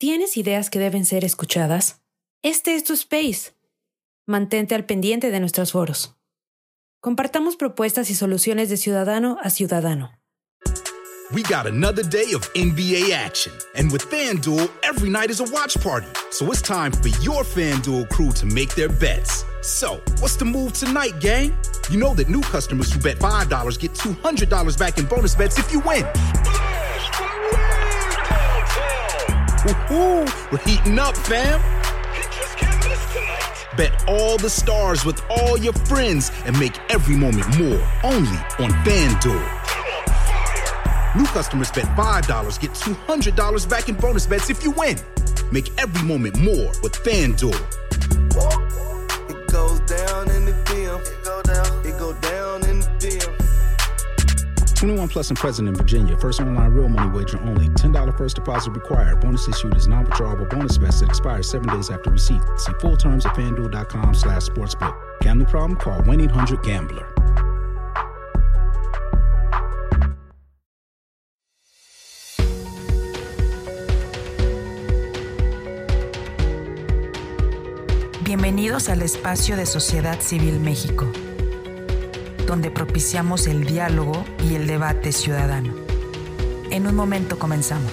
¿Tienes ideas que deben ser escuchadas? Este es tu space. Mantente al pendiente de nuestros foros. Compartamos propuestas y soluciones de ciudadano a ciudadano. We got another day of NBA action. And with FanDuel, every night is a watch party. So it's time for your FanDuel crew to make their bets. So, what's the move tonight, gang? You know that new customers who bet $5 get $200 back in bonus bets if you win. Woohoo! We're heating up, fam. Bet all the stars with all your friends and make every moment more. Only on FanDuel. New customers bet $5 get $200 back in bonus bets if you win. Make every moment more with FanDuel. 21 plus and present in Virginia. First online real money wager only. $10 first deposit required. Bonus issued is non-withdrawable bonus vest that expires seven days after receipt. See full terms at fanduel.com slash sportsbook. Gambling problem? Call 1-800-GAMBLER. Bienvenidos al espacio de Sociedad Civil México, donde propiciamos el diálogo y el debate ciudadano. En un momento comenzamos.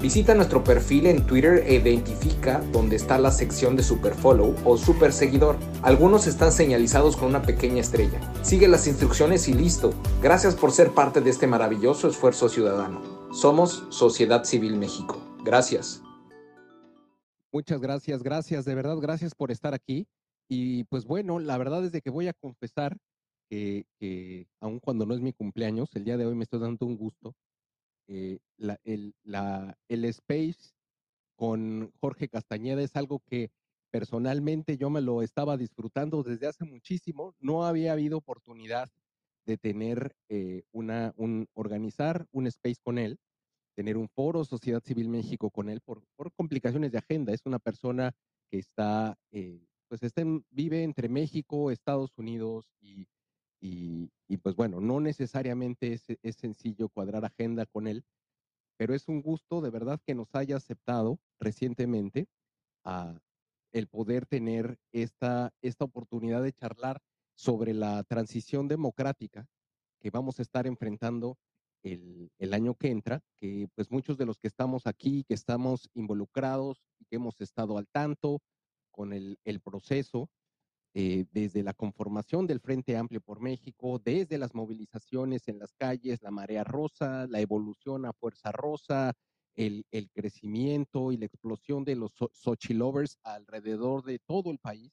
Visita nuestro perfil en Twitter e identifica dónde está la sección de Superfollow o Super Seguidor. Algunos están señalizados con una pequeña estrella. Sigue las instrucciones y listo. Gracias por ser parte de este maravilloso esfuerzo ciudadano. Somos Sociedad Civil México. Gracias. Muchas gracias, gracias, de verdad, gracias por estar aquí. Y pues bueno, la verdad es de que voy a confesar que, que aun cuando no es mi cumpleaños, el día de hoy me estoy dando un gusto eh, el, la, space con Jorge Castañeda es algo que personalmente yo me lo estaba disfrutando desde hace muchísimo. No había habido oportunidad de tener eh, una, un, organizar un space con él, tener un foro Sociedad Civil México con él por, por complicaciones de agenda. Es una persona que está, eh, pues está vive entre México, Estados Unidos y, pues bueno, no necesariamente es, sencillo cuadrar agenda con él, pero es un gusto de verdad que nos haya aceptado recientemente a el poder tener esta, esta oportunidad de charlar sobre la transición democrática que vamos a estar enfrentando el, año que entra, que pues muchos de los que estamos aquí, que estamos involucrados y que hemos estado al tanto con el proceso, eh, desde la conformación del Frente Amplio por México, desde las movilizaciones en las calles, la marea rosa, la evolución a fuerza rosa, el, el crecimiento y la explosión de los Sochi Lovers alrededor de todo el país.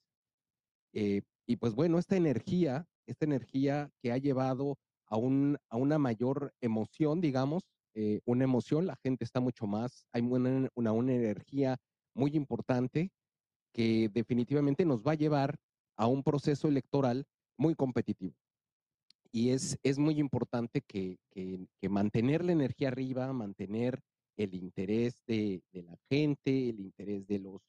Eh, y pues bueno, esta energía, esta energía que ha llevado a, un, a una mayor emoción, digamos, eh, una emoción, la gente está mucho más, hay una, una, una energía muy importante que definitivamente nos va a llevar a un proceso electoral muy competitivo. Y es, es muy importante que, que, mantener la energía arriba, mantener el interés de, la gente, el interés de los,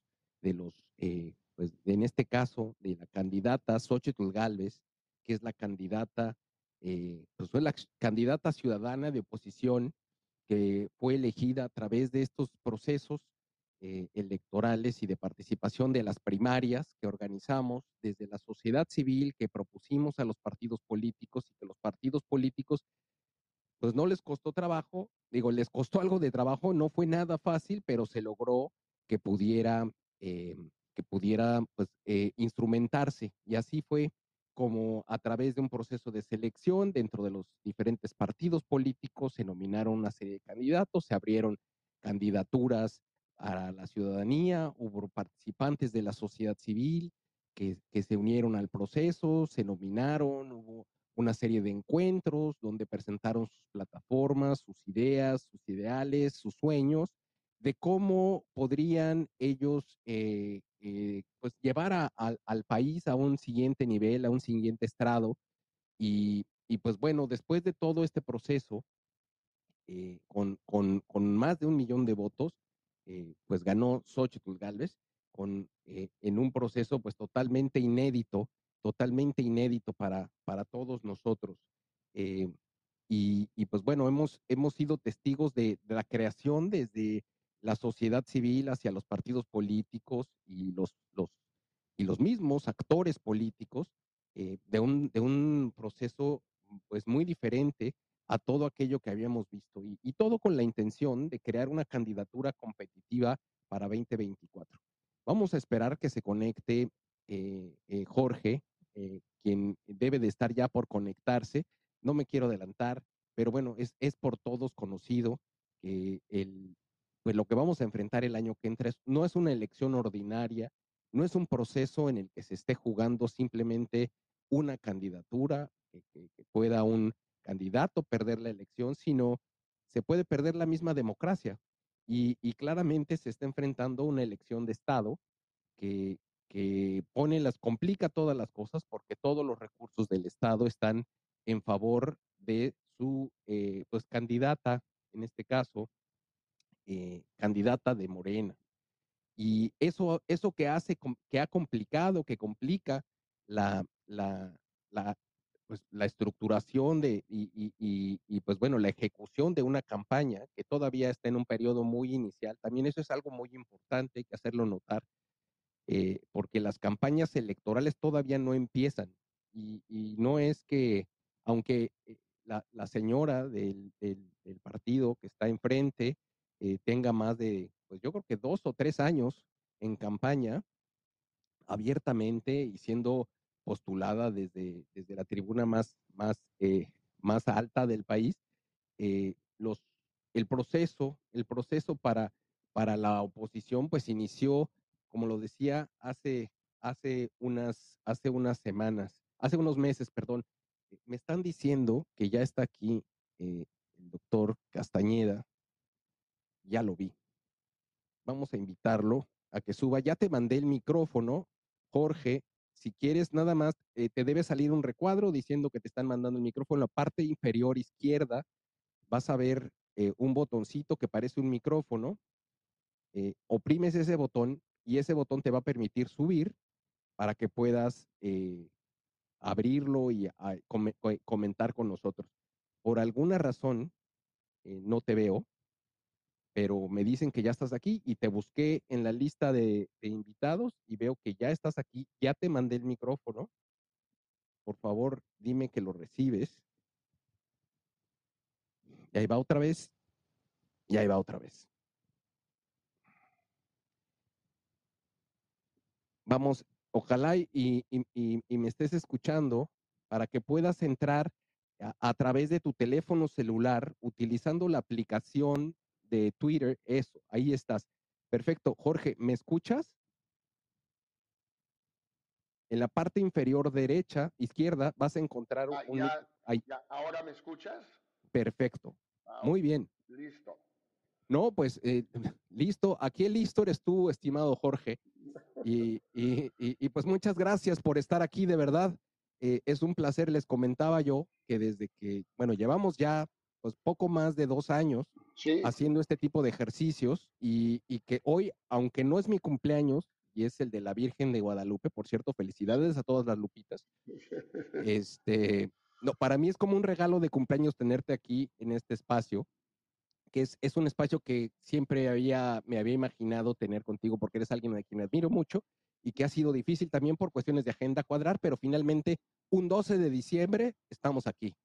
de los eh, pues en este caso, de la candidata Xochitl Galvez, que es la candidata, eh, pues la candidata ciudadana de oposición que fue elegida a través de estos procesos eh, electorales y de participación de las primarias que organizamos desde la sociedad civil, que propusimos a los partidos políticos y que los partidos políticos, pues no les costó trabajo, digo, les costó algo de trabajo, no fue nada fácil, pero se logró que pudiera, eh, que pudiera pues, eh, instrumentarse. Y así fue como a través de un proceso de selección dentro de los diferentes partidos políticos se nominaron una serie de candidatos, se abrieron candidaturas a la ciudadanía, hubo participantes de la sociedad civil que, que, se unieron al proceso, se nominaron, hubo una serie de encuentros donde presentaron sus plataformas, sus ideas, sus ideales, sus sueños, de cómo podrían ellos eh, eh, pues llevar a, al país a un siguiente nivel, a un siguiente estrado. Y, y pues bueno, después de todo este proceso, eh, con, con, con, más de un millón de votos, eh, pues ganó Xochitl Galvez con, eh, en un proceso pues totalmente inédito, totalmente inédito para, para todos nosotros. Eh, y, y, pues bueno, hemos, hemos sido testigos de, de, la creación desde la sociedad civil hacia los partidos políticos y los, los, y los mismos actores políticos eh, de, un, de un proceso pues muy diferente a todo aquello que habíamos visto y, todo con la intención de crear una candidatura competitiva para 2024. Vamos a esperar que se conecte eh, eh, Jorge, eh, quien debe de estar ya por conectarse. No me quiero adelantar, pero bueno, es, por todos conocido que el, pues lo que vamos a enfrentar el año que entra no es una elección ordinaria, no es un proceso en el que se esté jugando simplemente una candidatura, que, que pueda un candidato perder la elección, sino se puede perder la misma democracia. Y, claramente se está enfrentando una elección de Estado que, que, pone las, complica todas las cosas porque todos los recursos del Estado están en favor de su eh, pues candidata, en este caso, eh, candidata de Morena. Y eso, eso que hace, que ha complicado, que complica la, la, la, pues la estructuración de y, y, y, y, pues bueno, la ejecución de una campaña que todavía está en un periodo muy inicial, también eso es algo muy importante, hay que hacerlo notar, eh, porque las campañas electorales todavía no empiezan y, no es que, aunque eh, la, la señora del, del, del, partido que está enfrente eh, tenga más de, pues yo creo que dos o tres años en campaña abiertamente y siendo postulada desde, desde la tribuna más, más, eh, más alta del país, eh, los, el proceso, el proceso para, para la oposición pues inició, como lo decía, hace, hace, unas, hace unas semanas, hace unos meses, perdón. Me están diciendo que ya está aquí eh, el doctor Castañeda, ya lo vi. Vamos a invitarlo a que suba. Ya te mandé el micrófono, Jorge, si quieres nada más, eh, te debe salir un recuadro diciendo que te están mandando el micrófono. En la parte inferior izquierda vas a ver eh, un botoncito que parece un micrófono. Eh, oprimes ese botón y ese botón te va a permitir subir para que puedas abrirlo y ah, com comentar con nosotros. Por alguna razón, no te veo, pero me dicen que ya estás aquí y te busqué en la lista de, invitados y veo que ya estás aquí, ya te mandé el micrófono. por favor, dime que lo recibes. Y ahí va otra vez. Y ahí va otra vez. Vamos, ojalá y, me estés escuchando para que puedas entrar a, través de tu teléfono celular utilizando la aplicación de Twitter. Eso, ahí estás. Perfecto. Jorge, ¿me escuchas? En la parte inferior derecha, izquierda, vas a encontrar Ah, un... ya, ahí. ya, ¿Ahora me escuchas? Perfecto. Ah, Muy bien. Listo. No, pues eh, listo. Aquí el listo eres tú, estimado Jorge. Y, y- y- y, pues muchas gracias por estar aquí, de verdad. Eh, es un placer. Les comentaba yo que desde que, bueno, llevamos ya pues poco más de dos años Sí, haciendo este tipo de ejercicios y, y que hoy, aunque no es mi cumpleaños y es el de la Virgen de Guadalupe, por cierto, felicidades a todas las lupitas. Este, no, para mí es como un regalo de cumpleaños tenerte aquí en este espacio, que es, es un espacio que siempre había, me había imaginado tener contigo porque eres alguien a quien admiro mucho y que ha sido difícil también por cuestiones de agenda cuadrar, pero finalmente un 12 de diciembre estamos aquí.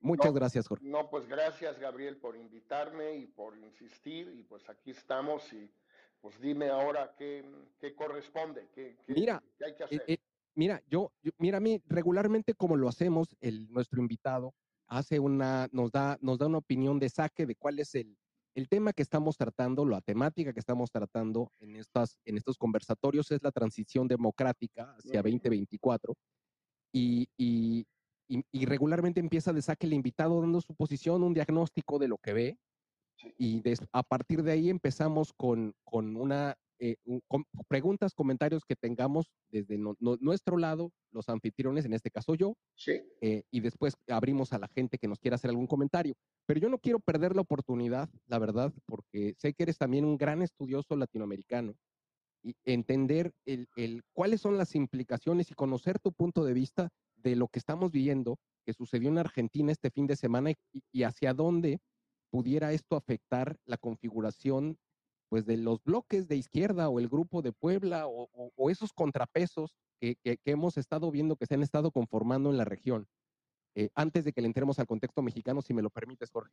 Muchas No. gracias, Jorge. no, pues gracias Gabriel por invitarme y por insistir y pues aquí estamos y pues dime ahora qué, qué corresponde, qué, qué- Mira, qué hay que Eh, hacer. eh, mira, yo, yo- mira, a mí regularmente como lo hacemos, el, nuestro invitado hace una, nos da, nos da una opinión de saque de cuál es el, el tema que estamos tratando, la temática que estamos tratando en, estas, en estos conversatorios es la transición democrática hacia Ujú. 2024. Y, y, y- y regularmente empieza de saque el invitado dando su posición, un diagnóstico de lo que ve, Sí. y a partir de ahí empezamos con, con una eh, un- com- preguntas, comentarios que tengamos desde no- no- nuestro lado, los anfitriones, en este caso yo, Sí, eh, y después abrimos a la gente que nos quiera hacer algún comentario. Pero yo no quiero perder la oportunidad, la verdad, porque sé que eres también un gran estudioso latinoamericano y entender el, el- cuáles son las implicaciones y conocer tu punto de vista de lo que estamos viviendo, que sucedió en Argentina este fin de semana y, y hacia dónde pudiera esto afectar la configuración pues de los bloques de izquierda o el grupo de Puebla o, o- o esos contrapesos que, que- que hemos estado viendo que se han estado conformando en la región. Eh, antes de que le entremos al contexto mexicano, si me lo permites, Jorge.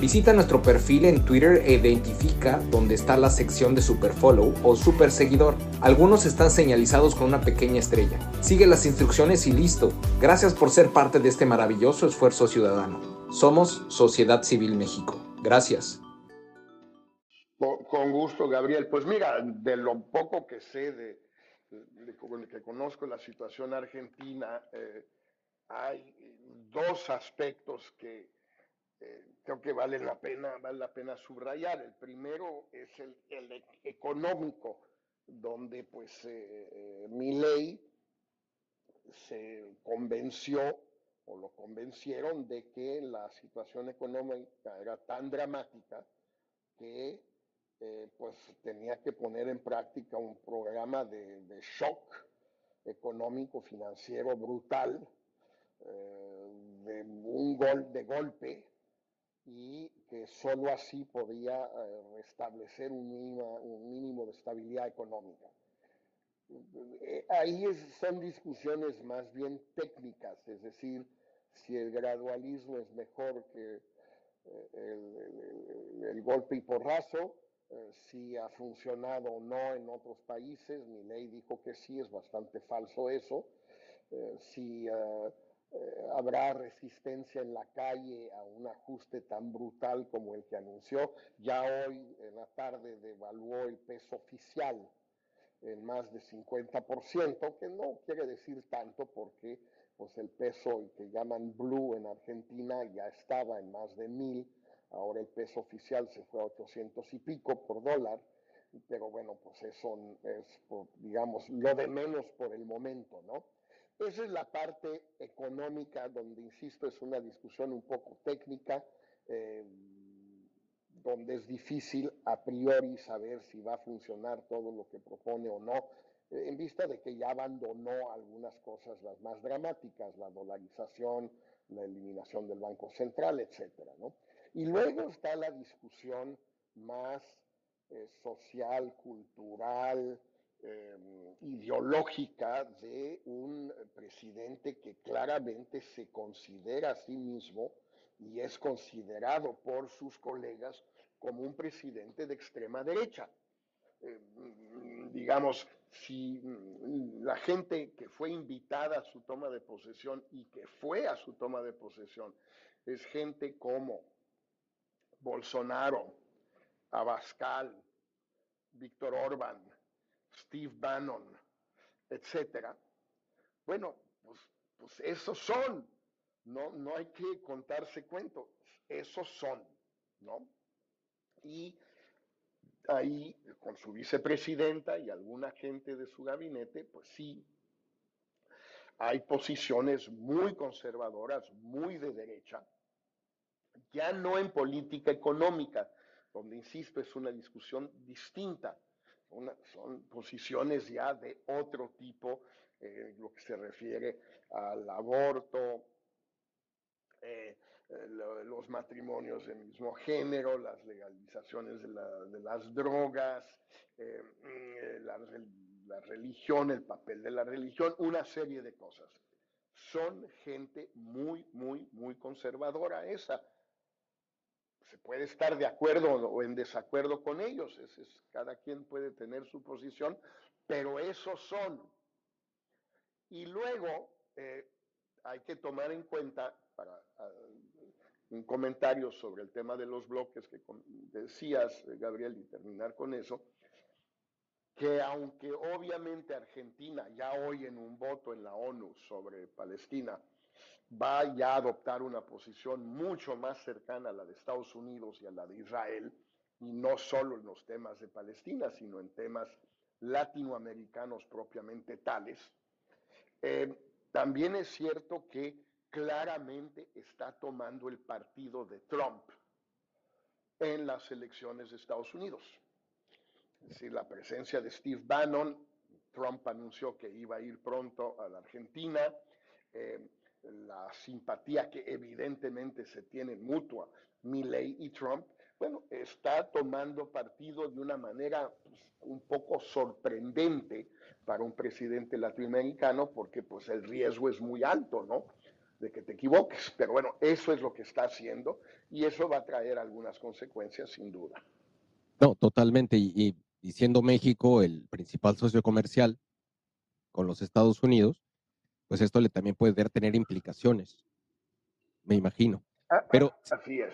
Visita nuestro perfil en Twitter e identifica dónde está la sección de Superfollow o Super Seguidor. Algunos están señalizados con una pequeña estrella. Sigue las instrucciones y listo. Gracias por ser parte de este maravilloso esfuerzo ciudadano. Somos Sociedad Civil México. Gracias. con, gusto Gabriel. Pues mira, de lo poco que sé de, de- el que conozco la situación argentina, eh, hay dos aspectos que creo que valen la pena, vale la pena subrayar. El primero es el, e- económico, donde pues eh, Milei se convenció o lo convencieron de que la situación económica era tan dramática que eh, pues tenía que poner en práctica un programa de, de shock económico financiero brutal eh, de un gol de golpe y que sólo así podía eh, restablecer un mínimo, un mínimo de estabilidad económica. Eh, ahí es- son discusiones más bien técnicas, es decir, si el gradualismo es mejor que eh, el, el- el- golpe y porrazo, si ha funcionado o no en otros países. Mi ley dijo que sí, es bastante falso eso. Si eh, eh, habrá resistencia en la calle a un ajuste tan brutal como el que anunció. Ya hoy en la tarde devaluó el peso oficial en más de 50%, que no quiere decir tanto porque pues el peso que llaman blue en Argentina ya estaba en más de mil, ahora el peso oficial se fue a 800 y pico por dólar, pero bueno, pues eso es, digamos, lo de menos por el momento, ¿no? Esa es la parte económica, donde, insisto, es una discusión un poco técnica, eh, donde es difícil a priori saber si va a funcionar todo lo que propone o no, en vista de que ya abandonó algunas cosas las más dramáticas, la dolarización, la eliminación del Banco Central, etcétera, ¿no? Y luego está la discusión más eh, social, cultural, eh, ideológica de un presidente que claramente se considera a sí mismo y es considerado por sus colegas como un presidente de extrema derecha. Eh, digamos, si mm, la gente que fue invitada a su toma de posesión y que fue a su toma de posesión es gente como Bolsonaro, Abascal, Víctor Orban, Steve Bannon, etcétera. Bueno, pues, pues esos son, no, no hay que contarse cuentos, esos son, ¿no? Y ahí, con su vicepresidenta y alguna gente de su gabinete, pues sí, hay posiciones muy conservadoras, muy de derecha, ya no en política económica, donde, insisto, es una discusión distinta. Son posiciones ya de otro tipo, eh, lo que se refiere al aborto, eh, los matrimonios del mismo género, las legalizaciones de, las drogas, eh, mm, la religión, el papel de la religión, una serie de cosas. Son gente muy, muy, muy conservadora esa se puede estar de acuerdo o en desacuerdo con ellos, es, cada quien puede tener su posición, pero esos son. Y luego eh, hay que tomar en cuenta, para ah, un comentario sobre el tema de los bloques que decías, eh, Gabriel, y terminar con eso, que aunque obviamente Argentina ya hoy en un voto en la ONU sobre Palestina, va ya a adoptar una posición mucho más cercana a la de Estados Unidos y a la de Israel, y no solo en los temas de Palestina, sino en temas latinoamericanos propiamente tales. Eh, también es cierto que claramente está tomando el partido de Trump en las elecciones de Estados Unidos. Es decir, la presencia de Steve Bannon, Trump anunció que iba a ir pronto a la Argentina, eh, la simpatía que evidentemente se tiene mutua Milley y Trump, bueno, está tomando partido de una manera pues, un poco sorprendente para un presidente latinoamericano porque pues el riesgo es muy alto, ¿no? De que te equivoques. Pero bueno, eso es lo que está haciendo y eso va a traer algunas consecuencias sin duda. No, totalmente. Y, y siendo México el principal socio comercial con los Estados Unidos, pues esto le también puede tener implicaciones, me imagino. Ah, Pero, así es.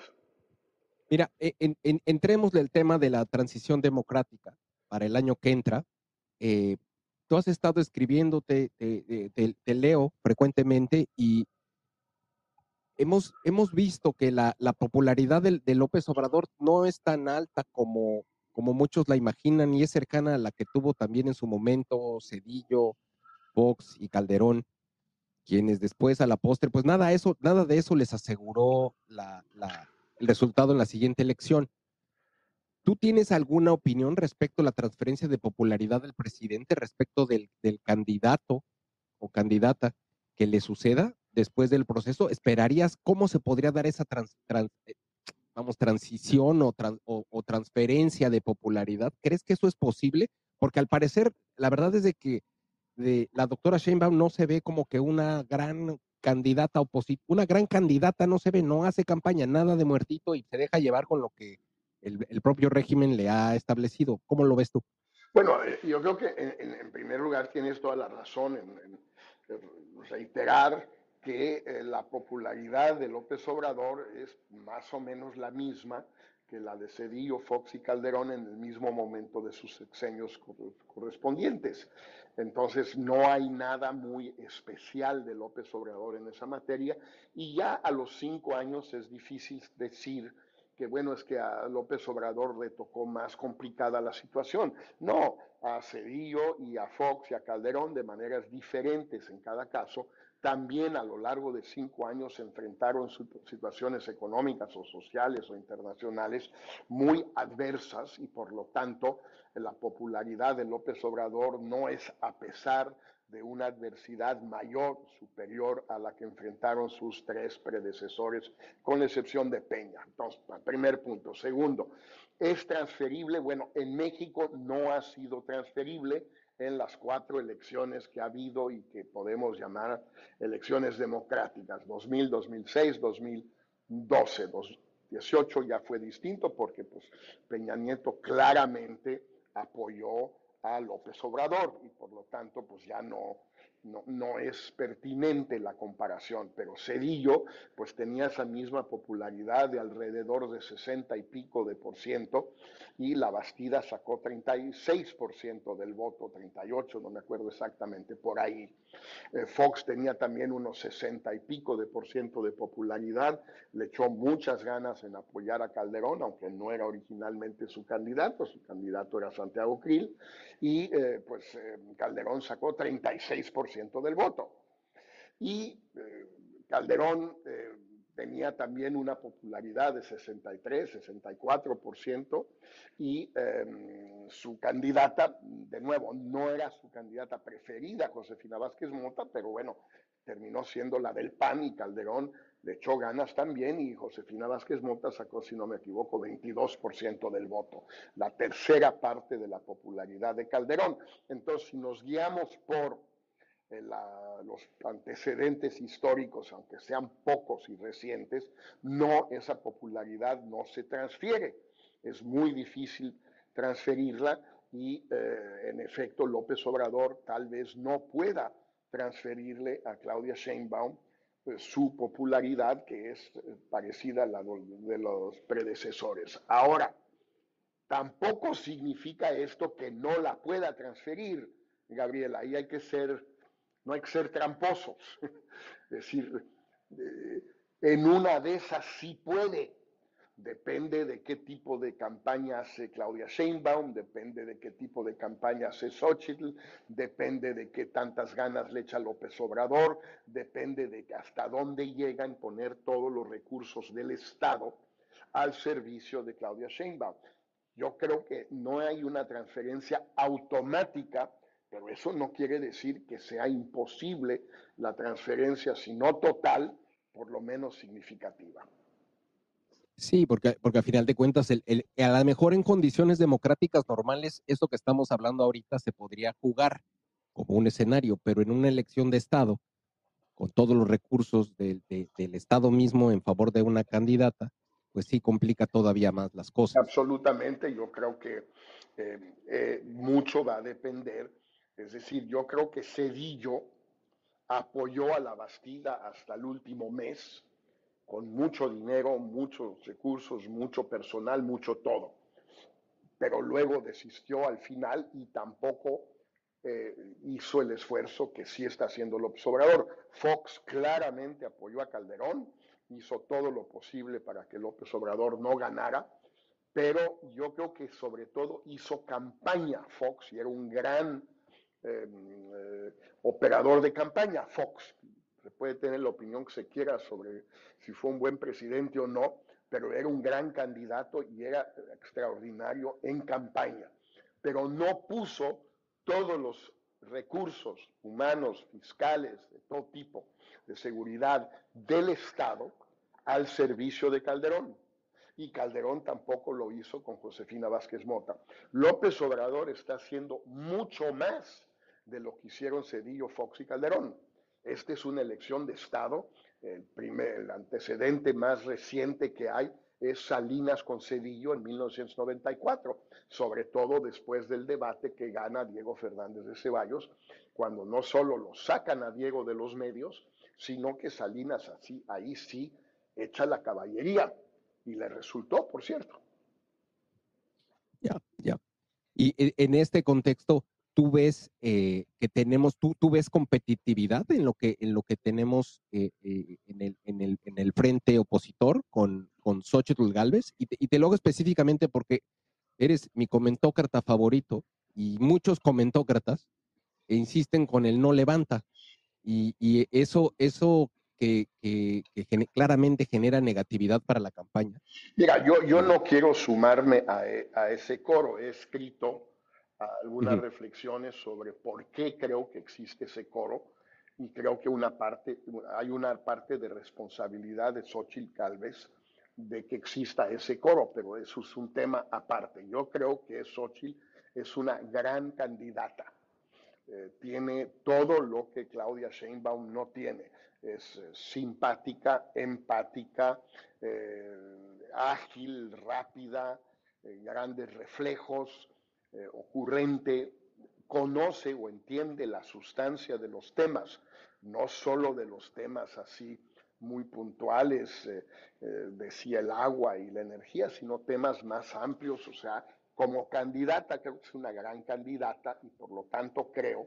Mira, e, en, entremos del tema de la transición democrática para el año que entra. Eh, tú has estado escribiéndote, te, leo frecuentemente y hemos, hemos visto que la, popularidad de, López Obrador no es tan alta como, como muchos la imaginan y es cercana a la que tuvo también en su momento Cedillo, Fox y Calderón quienes después a la postre, pues nada, eso, nada de eso les aseguró el resultado en la siguiente elección. ¿Tú tienes alguna opinión respecto a la transferencia de popularidad del presidente, respecto del, candidato o candidata que le suceda después del proceso? ¿Esperarías cómo se podría dar esa eh, vamos, transición o, o, transferencia de popularidad? ¿Crees que eso es posible? Porque al parecer, la verdad es de que de la doctora Sheinbaum no se ve como que una gran candidata opositora, una gran candidata no se ve, no hace campaña, nada de muertito y se deja llevar con lo que el, propio régimen le ha establecido. ¿Cómo lo ves tú? Bueno, eh, yo creo que en, primer lugar tienes toda la razón en, reiterar que eh, la popularidad de López Obrador es más o menos la misma que la de Cedillo, Fox y Calderón en el mismo momento de sus sexenios correspondientes. Entonces no hay nada muy especial de López Obrador en esa materia y ya a los cinco años es difícil decir que bueno es que a López Obrador le tocó más complicada la situación. No, a Cedillo y a Fox y a Calderón de maneras diferentes en cada caso también a lo largo de cinco años se enfrentaron situaciones económicas o sociales o internacionales muy adversas y por lo tanto la popularidad de López Obrador no es a pesar de una adversidad mayor, superior a la que enfrentaron sus tres predecesores, con la excepción de Peña. Entonces, primer punto. Segundo, ¿es transferible? Bueno, en México no ha sido transferible en las cuatro elecciones que ha habido y que podemos llamar elecciones democráticas, 2000, 2006, 2012, 2018 ya fue distinto porque pues, Peña Nieto claramente apoyó a López Obrador y por lo tanto pues ya no, no, es pertinente la comparación, pero Cedillo pues tenía esa misma popularidad de alrededor de 60 y pico de por ciento y la Bastida sacó 36 por ciento del voto, 38, no me acuerdo exactamente, por ahí. Eh, Fox tenía también unos 60 y pico de por ciento de popularidad, le echó muchas ganas en apoyar a Calderón, aunque no era originalmente su candidato, su candidato era Santiago Krill, y eh, pues eh, Calderón sacó 36 por del voto. Y eh, Calderón eh, tenía también una popularidad de 63, 64%, y em, su candidata, de nuevo, no era su candidata preferida, Josefina Vázquez Mota, pero bueno, terminó siendo la del PAN y Calderón le echó ganas también y Josefina Vázquez Mota sacó, si no me equivoco, 22% del voto, la tercera parte de la popularidad de Calderón. Entonces, si nos guiamos por los antecedentes históricos, aunque sean pocos y recientes, no, esa popularidad no se transfiere. Es muy difícil transferirla y eh, en efecto López Obrador tal vez no pueda transferirle a Claudia Sheinbaum pues, su popularidad que es eh, parecida a la de los predecesores. Ahora, tampoco significa esto que no la pueda transferir, Gabriela, ahí hay que ser no hay que ser tramposos. Es decir, eh, en una de esas sí puede. Depende de qué tipo de campaña hace Claudia Sheinbaum, depende de qué tipo de campaña hace Xochitl, depende de qué tantas ganas le echa López Obrador, depende de hasta dónde llega en poner todos los recursos del Estado al servicio de Claudia Sheinbaum. Yo creo que no hay una transferencia automática pero eso no quiere decir que sea imposible la transferencia, si no total, por lo menos significativa. Sí, porque, porque a final de cuentas, el, a lo mejor en condiciones democráticas normales, esto que estamos hablando ahorita se podría jugar como un escenario, pero en una elección de Estado, con todos los recursos del Estado mismo en favor de una candidata, pues sí complica todavía más las cosas. Absolutamente, yo creo que eh, eh, mucho va a depender es decir, yo creo que Cedillo apoyó a la Bastida hasta el último mes, con mucho dinero, muchos recursos, mucho personal, mucho todo. Pero luego desistió al final y tampoco eh, hizo el esfuerzo que sí está haciendo López Obrador. Fox claramente apoyó a Calderón, hizo todo lo posible para que López Obrador no ganara, pero yo creo que sobre todo hizo campaña Fox y era un gran Em, eh, operador de campaña, Fox. Se puede tener la opinión que se quiera sobre si fue un buen presidente o no, pero era un gran candidato y era extraordinario en campaña. Pero no puso todos los recursos humanos, fiscales, de todo tipo, de seguridad del Estado al servicio de Calderón. Y Calderón tampoco lo hizo con Josefina Vázquez Mota. López Obrador está haciendo mucho más de lo que hicieron Cedillo, Fox y Calderón. Esta es una elección de Estado. El, primer, el antecedente más reciente que hay es Salinas con Cedillo en 1994, sobre todo después del debate que gana Diego Fernández de Ceballos, cuando no solo lo sacan a Diego de los medios, sino que Salinas así, ahí sí echa la caballería y le resultó, por cierto. Ya, ya. Y e, en este contexto, tú ves eh, que tenemos, tú, tú ves competitividad en lo que, en lo que tenemos eh, eh, en, el, en, el, en, el, frente opositor con, con Xochitl Galvez, y te, y te lo hago específicamente porque eres mi comentócrata favorito y muchos comentócratas insisten con el no levanta. Y, y eso, eso que, que, que claramente genera negatividad para la campaña. Mira, yo, yo no quiero sumarme a, e, a ese coro. He escrito algunas uh -huh. reflexiones sobre por qué creo que existe ese coro y creo que una parte, hay una parte de responsabilidad de Xochitl Calves de que exista ese coro, pero eso es un tema aparte. Yo creo que Xochitl es una gran candidata. Eh, tiene todo lo que Claudia Sheinbaum no tiene. Es eh, simpática, empática, eh, ágil, rápida, grandes reflejos, ocurrente, conoce o entiende la sustancia de los temas, no solo de los temas así muy puntuales, eh, eh, decía el agua y la energía, sino temas más amplios, o sea, como candidata creo que es una gran candidata y por lo tanto creo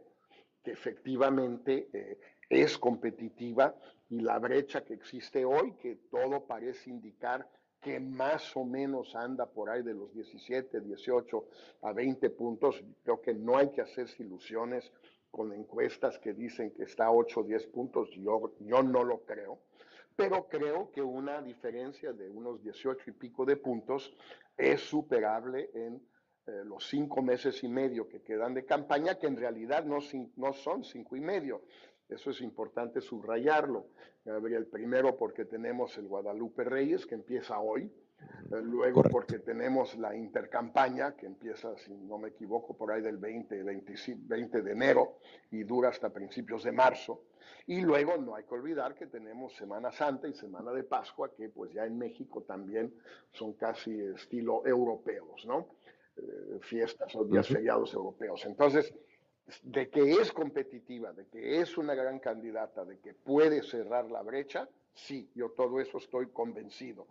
que efectivamente eh, es competitiva y la brecha que existe hoy, que todo parece indicar que más o menos anda por ahí de los 17, 18 a 20 puntos. Creo que no hay que hacerse ilusiones con encuestas que dicen que está a 8 o 10 puntos. Yo, yo no lo creo. Pero creo que una diferencia de unos 18 y pico de puntos es superable en eh, los cinco meses y medio que quedan de campaña, que en realidad no, no son cinco y medio, eso es importante subrayarlo. Gabriel, primero porque tenemos el Guadalupe Reyes que empieza hoy, eh, luego Correcto. porque tenemos la intercampaña que empieza, si no me equivoco, por ahí del 20, 20, 20 de enero y dura hasta principios de marzo. Y luego no hay que olvidar que tenemos Semana Santa y Semana de Pascua, que pues ya en México también son casi estilo europeos, ¿no? Eh, fiestas o días feriados europeos. Entonces, de que es competitiva, de que es una gran candidata, de que puede cerrar la brecha, sí, yo todo eso estoy convencido.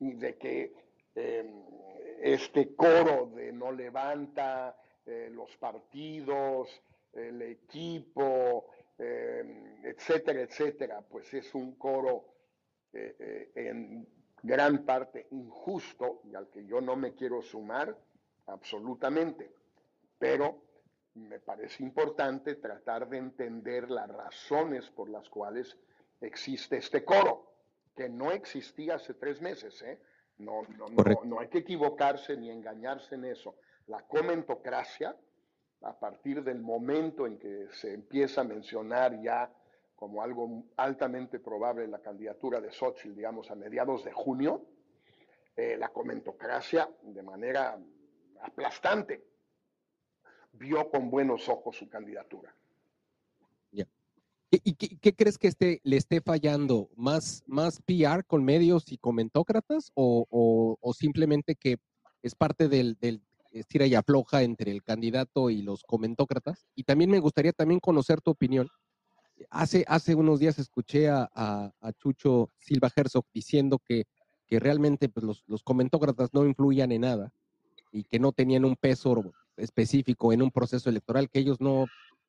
Y de que eh, este coro de no levanta eh, los partidos, el equipo, eh, etcétera, etcétera, pues es un coro en gran parte injusto y al que yo no me quiero sumar absolutamente. Pero me parece importante tratar de entender las razones por las cuales existe este coro, que no existía hace tres meses. ¿eh? No, no, no, no, hay que equivocarse ni engañarse en eso. La comentocracia, a partir del momento en que se empieza a mencionar ya como algo altamente probable la candidatura de Xochitl, digamos, a mediados de junio, eh, la comentocracia de manera aplastante vio con buenos ojos su candidatura. ¿Y qué, crees que esté, le esté fallando? ¿Más, más PR con medios y comentócratas o, simplemente que es parte del, estira y afloja entre el candidato y los comentócratas? Y también me gustaría también conocer tu opinión. Hace, hace unos días escuché a Chucho Silva Herzog diciendo que, que realmente pues, los, los comentócratas no influían en nada y que no tenían un peso específico en un proceso electoral que ellos no,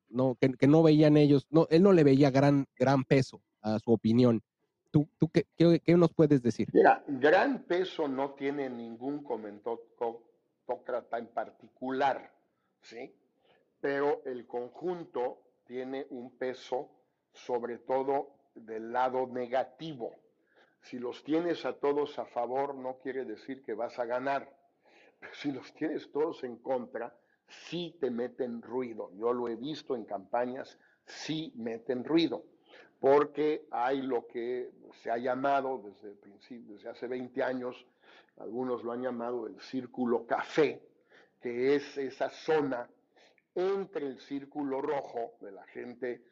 no que, no veían ellos, no, él no le veía gran, gran peso a su opinión. ¿Tú, tú qué, qué, qué nos puedes decir? Mira, gran peso no tiene ningún comentócrata en particular, ¿sí? Pero el conjunto tiene un peso sobre todo del lado negativo. Si los tienes a todos a favor, no quiere decir que vas a ganar si los tienes todos en contra, sí te meten ruido. Yo lo he visto en campañas, sí meten ruido, porque hay lo que se ha llamado desde el principio, desde hace 20 años, algunos lo han llamado el círculo café, que es esa zona entre el círculo rojo de la gente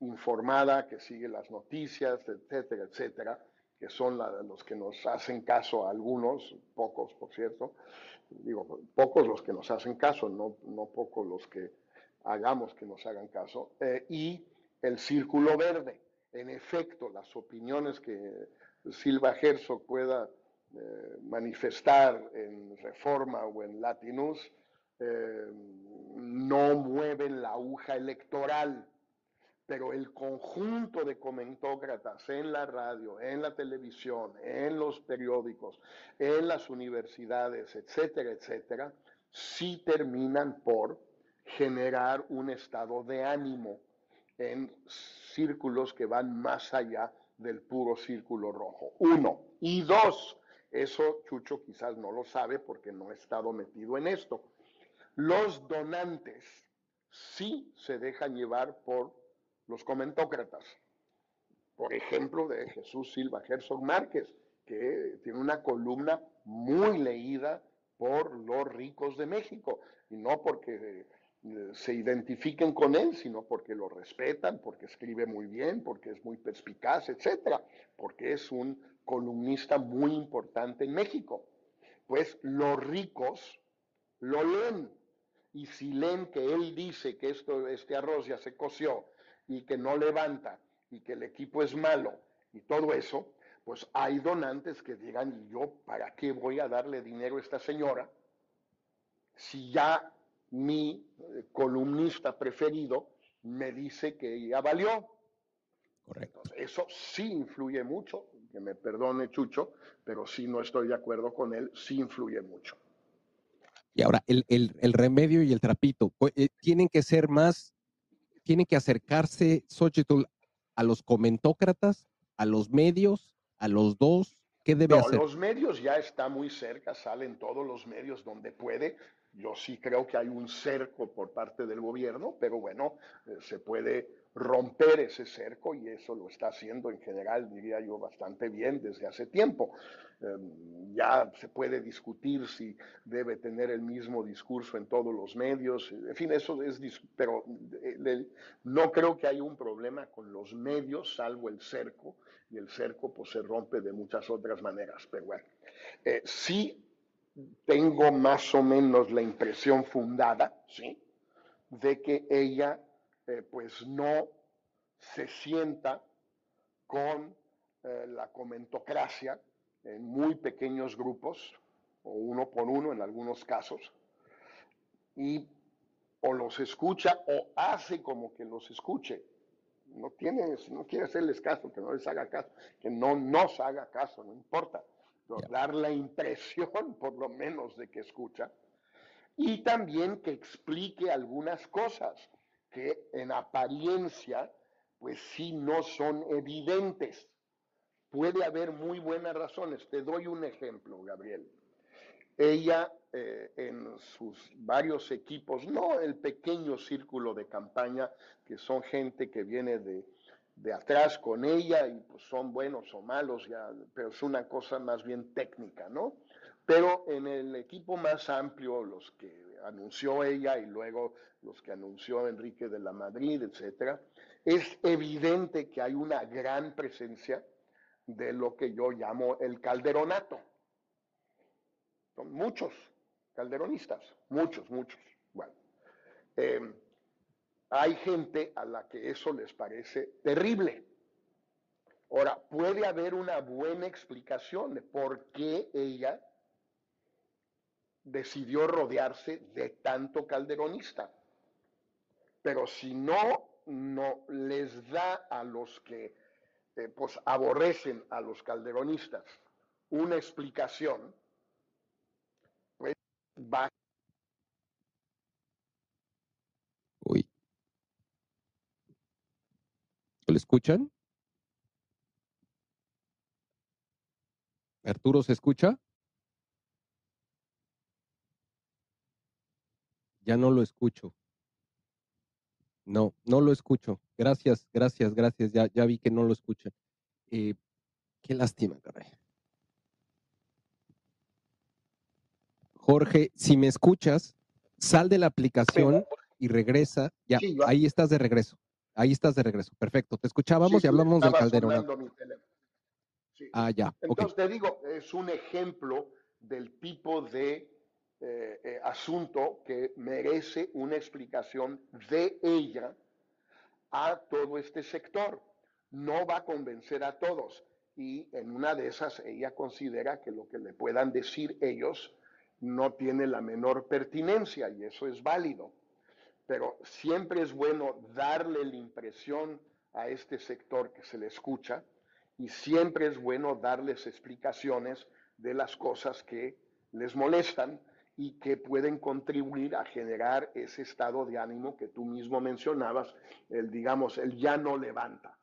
informada que sigue las noticias, etcétera, etcétera, que son los que nos hacen caso algunos, pocos por cierto, digo, pocos los que nos hacen caso, no, no pocos los que hagamos que nos hagan caso, eh, y el círculo verde. En efecto, las opiniones que Silva Herzog pueda eh, manifestar en Reforma o en Latinus eh, no mueven la aguja electoral pero el conjunto de comentócratas en la radio, en la televisión, en los periódicos, en las universidades, etcétera, etcétera, sí terminan por generar un estado de ánimo en círculos que van más allá del puro círculo rojo. Uno. Y dos, eso Chucho quizás no lo sabe porque no he estado metido en esto. Los donantes sí se dejan llevar por los comentócratas. Por ejemplo, de Jesús Silva Herzog Márquez, que tiene una columna muy leída por los ricos de México, y no porque eh, se identifiquen con él, sino porque lo respetan, porque escribe muy bien, porque es muy perspicaz, etcétera, porque es un columnista muy importante en México. Pues los ricos lo leen, y si leen que él dice que esto, este arroz ya se coció y que no levanta y que el equipo es malo y todo eso, pues hay donantes que digan, ¿y yo para qué voy a darle dinero a esta señora si ya mi eh, columnista preferido me dice que ya valió? Correcto. eso sí influye mucho, que me perdone Chucho, pero si no estoy de acuerdo con él, sí influye mucho. Y ahora, el, remedio y el trapito, eh, tienen que ser más, tienen que acercarse, Xochitl, a los comentócratas, a los medios, a los dos, ¿qué debe no, hacer? Los medios ya está muy cerca, salen todos los medios donde puede. Yo sí creo que hay un cerco por parte del gobierno, pero bueno, eh, se puede romper ese cerco y eso lo está haciendo en general, diría yo, bastante bien desde hace tiempo. Em, ya se puede discutir si debe tener el mismo discurso en todos los medios, en fin, eso es, pero eh, no creo que haya un problema con los medios, salvo el cerco, y el cerco pues se rompe de muchas otras maneras, pero bueno, eh, sí tengo más o menos la impresión fundada, ¿sí? De que ella eh, pues no se sienta con eh, la comentocracia en muy pequeños grupos, o uno por uno en algunos casos, y o los escucha o hace como que los escuche. No, tiene, no quiere hacerles caso, que no les haga caso, que no nos haga caso, no importa. Dar la impresión, por lo menos, de que escucha. Y también que explique algunas cosas en apariencia, pues sí no son evidentes. Puede haber muy buenas razones. Te doy un ejemplo, Gabriel. Ella eh, en sus varios equipos, no el pequeño círculo de campaña, que son gente que viene de, de atrás con ella y pues son buenos o malos, ya, pero es una cosa más bien técnica, ¿no? Pero en el equipo más amplio, los que anunció ella y luego los que anunció Enrique de la Madrid, etcétera, es evidente que hay una gran presencia de lo que yo llamo el calderonato. Son muchos calderonistas, muchos, muchos. Bueno, em, hay gente a la que eso les parece terrible. Ahora, puede haber una buena explicación de por qué ella decidió rodearse de tanto calderonista. Pero si no, no les da a los que eh, pues aborrecen a los calderonistas una explicación, pues va. Uy. ¿Lo escuchan? Arturo, ¿se escucha? Ya no lo escucho. No, no lo escucho. Gracias, gracias, gracias. Ya, ya vi que no lo escucha. Eh, qué lástima, caray. Jorge, si me escuchas, sal de la aplicación y regresa. Ya, ahí estás de regreso. Ahí estás de regreso. Perfecto. Te escuchábamos y hablamos del calderón. Ah, ya. Entonces te digo, es un ejemplo del tipo de eh, eh, asunto que merece una explicación de ella a todo este sector. No va a convencer a todos y en una de esas ella considera que lo que le puedan decir ellos no tiene la menor pertinencia y eso es válido. Pero siempre es bueno darle la impresión a este sector que se le escucha y siempre es bueno darles explicaciones de las cosas que les molestan y que pueden contribuir a generar ese estado de ánimo que tú mismo mencionabas, el digamos, el ya no levanta.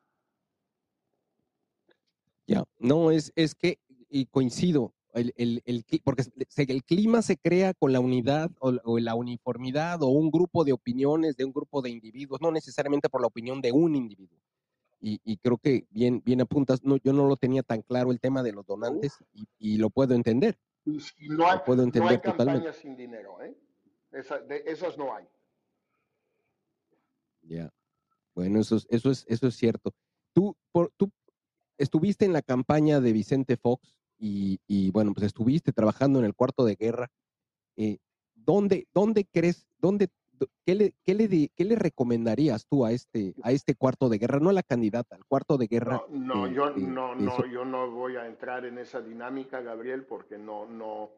Ya, no, es, es que, y coincido, el, el, el, porque el clima se crea con la unidad o, o, la uniformidad o un grupo de opiniones de un grupo de individuos, no necesariamente por la opinión de un individuo. Y, y creo que bien, bien apuntas, no, yo no lo tenía tan claro el tema de los donantes y, y lo puedo entender. Y no hay, puedo entender no hay totalmente. campañas sin dinero, ¿eh? Esa, de, esas no hay. Ya. Bueno, eso es, eso es, eso es cierto. Tú, por, tú estuviste en la campaña de Vicente Fox y, y, bueno, pues estuviste trabajando en el cuarto de guerra. Eh, ¿dónde, ¿Dónde crees, dónde, qué le, qué, le, qué le recomendarías tú a este, a este cuarto de guerra, no a la candidata, al cuarto de guerra? No, no yo de- no, no, yo no voy a entrar en esa dinámica, Gabriel, porque no, no,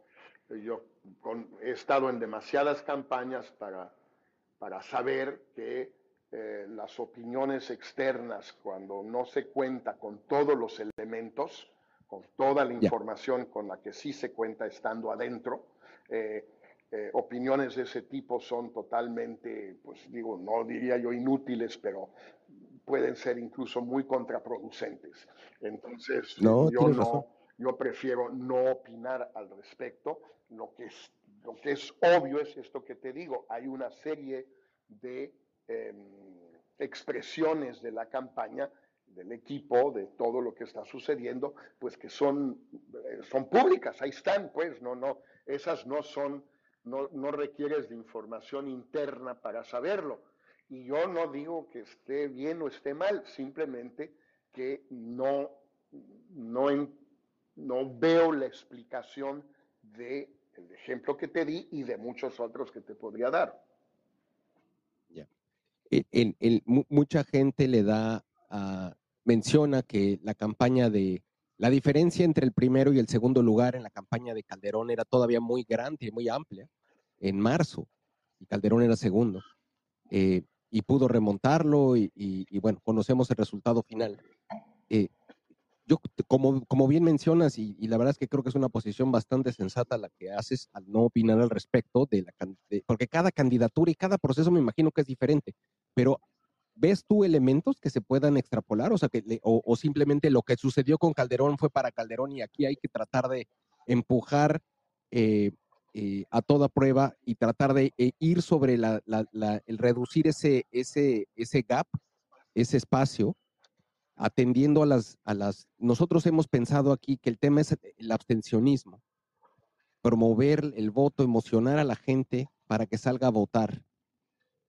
yo con- he estado en demasiadas campañas para, para saber que eh, las opiniones externas, cuando no se cuenta con todos los elementos, con toda la información con la que sí se cuenta estando adentro, eh, eh, opiniones de ese tipo son totalmente, pues digo, no diría yo inútiles, pero pueden ser incluso muy contraproducentes. Entonces, No, yo no, yo prefiero no opinar al respecto. Lo que es, lo que es obvio es esto que te digo, hay una serie de eh, expresiones de la campaña del equipo, de todo lo que está sucediendo, pues que son, eh, son públicas, ahí están, pues, no, no, esas no son, no, no requieres de información interna para saberlo. Y yo no digo que esté bien o esté mal, simplemente que no, no, no veo la explicación del ejemplo que te di y de muchos otros que te podría dar. mu- mucha gente le da, ah, menciona que la campaña de, la diferencia entre el primero y el segundo lugar en la campaña de Calderón era todavía muy grande y muy amplia en marzo, y Calderón era segundo, eh, y pudo remontarlo y, y- y bueno, conocemos el resultado final. Eh, yo, como, como bien mencionas, y, y la verdad es que creo que es una posición bastante sensata la que haces al no opinar al respecto de la de- porque cada candidatura y cada proceso me imagino que es diferente, pero ¿ves tú elementos que se puedan extrapolar? O sea, que o, o simplemente lo que sucedió con Calderón fue para Calderón y aquí hay que tratar de empujar eh, eh, a toda prueba y tratar de eh, ir sobre la- el reducir ese, ese, ese gap, ese espacio, atendiendo a las, a las... Nosotros hemos pensado aquí que el tema es el abstencionismo, promover el voto, emocionar a la gente para que salga a votar.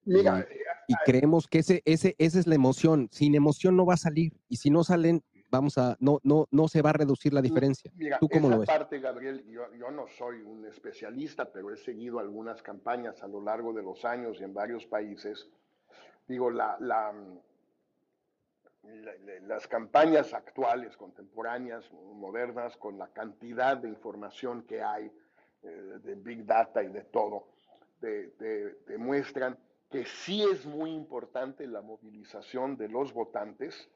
Mira, Y- creemos que ese, ese, esa es la emoción. Sin emoción no va a salir. Y si no salen, vamos a, no, no, no se va a reducir la diferencia. Mira, ¿Tú cómo esa lo ves? parte, Gabriel, yo, yo no soy un especialista, pero he seguido algunas campañas a lo largo de los años y en varios países. Digo, la, la, la- la- las campañas actuales, contemporáneas, modernas, con la cantidad de información que hay, eh, de Big Data y de todo, te- te- demuestran que sí es muy importante la movilización de los votantes,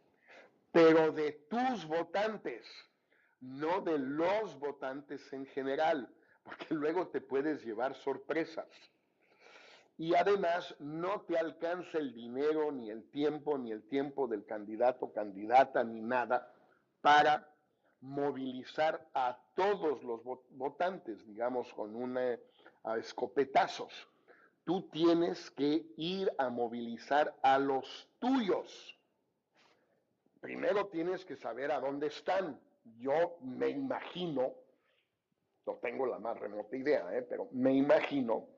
pero de tus votantes, no de los votantes en general, porque luego te puedes llevar sorpresas. Y además no te alcanza el dinero, ni el tiempo, ni el tiempo del candidato, candidata, ni nada, para movilizar a todos los vo- votantes, digamos, con una, a escopetazos. Tú tienes que ir a movilizar a los tuyos primero tienes que saber a dónde están. Yo me imagino, no tengo la más remota idea, ¿eh? pero me imagino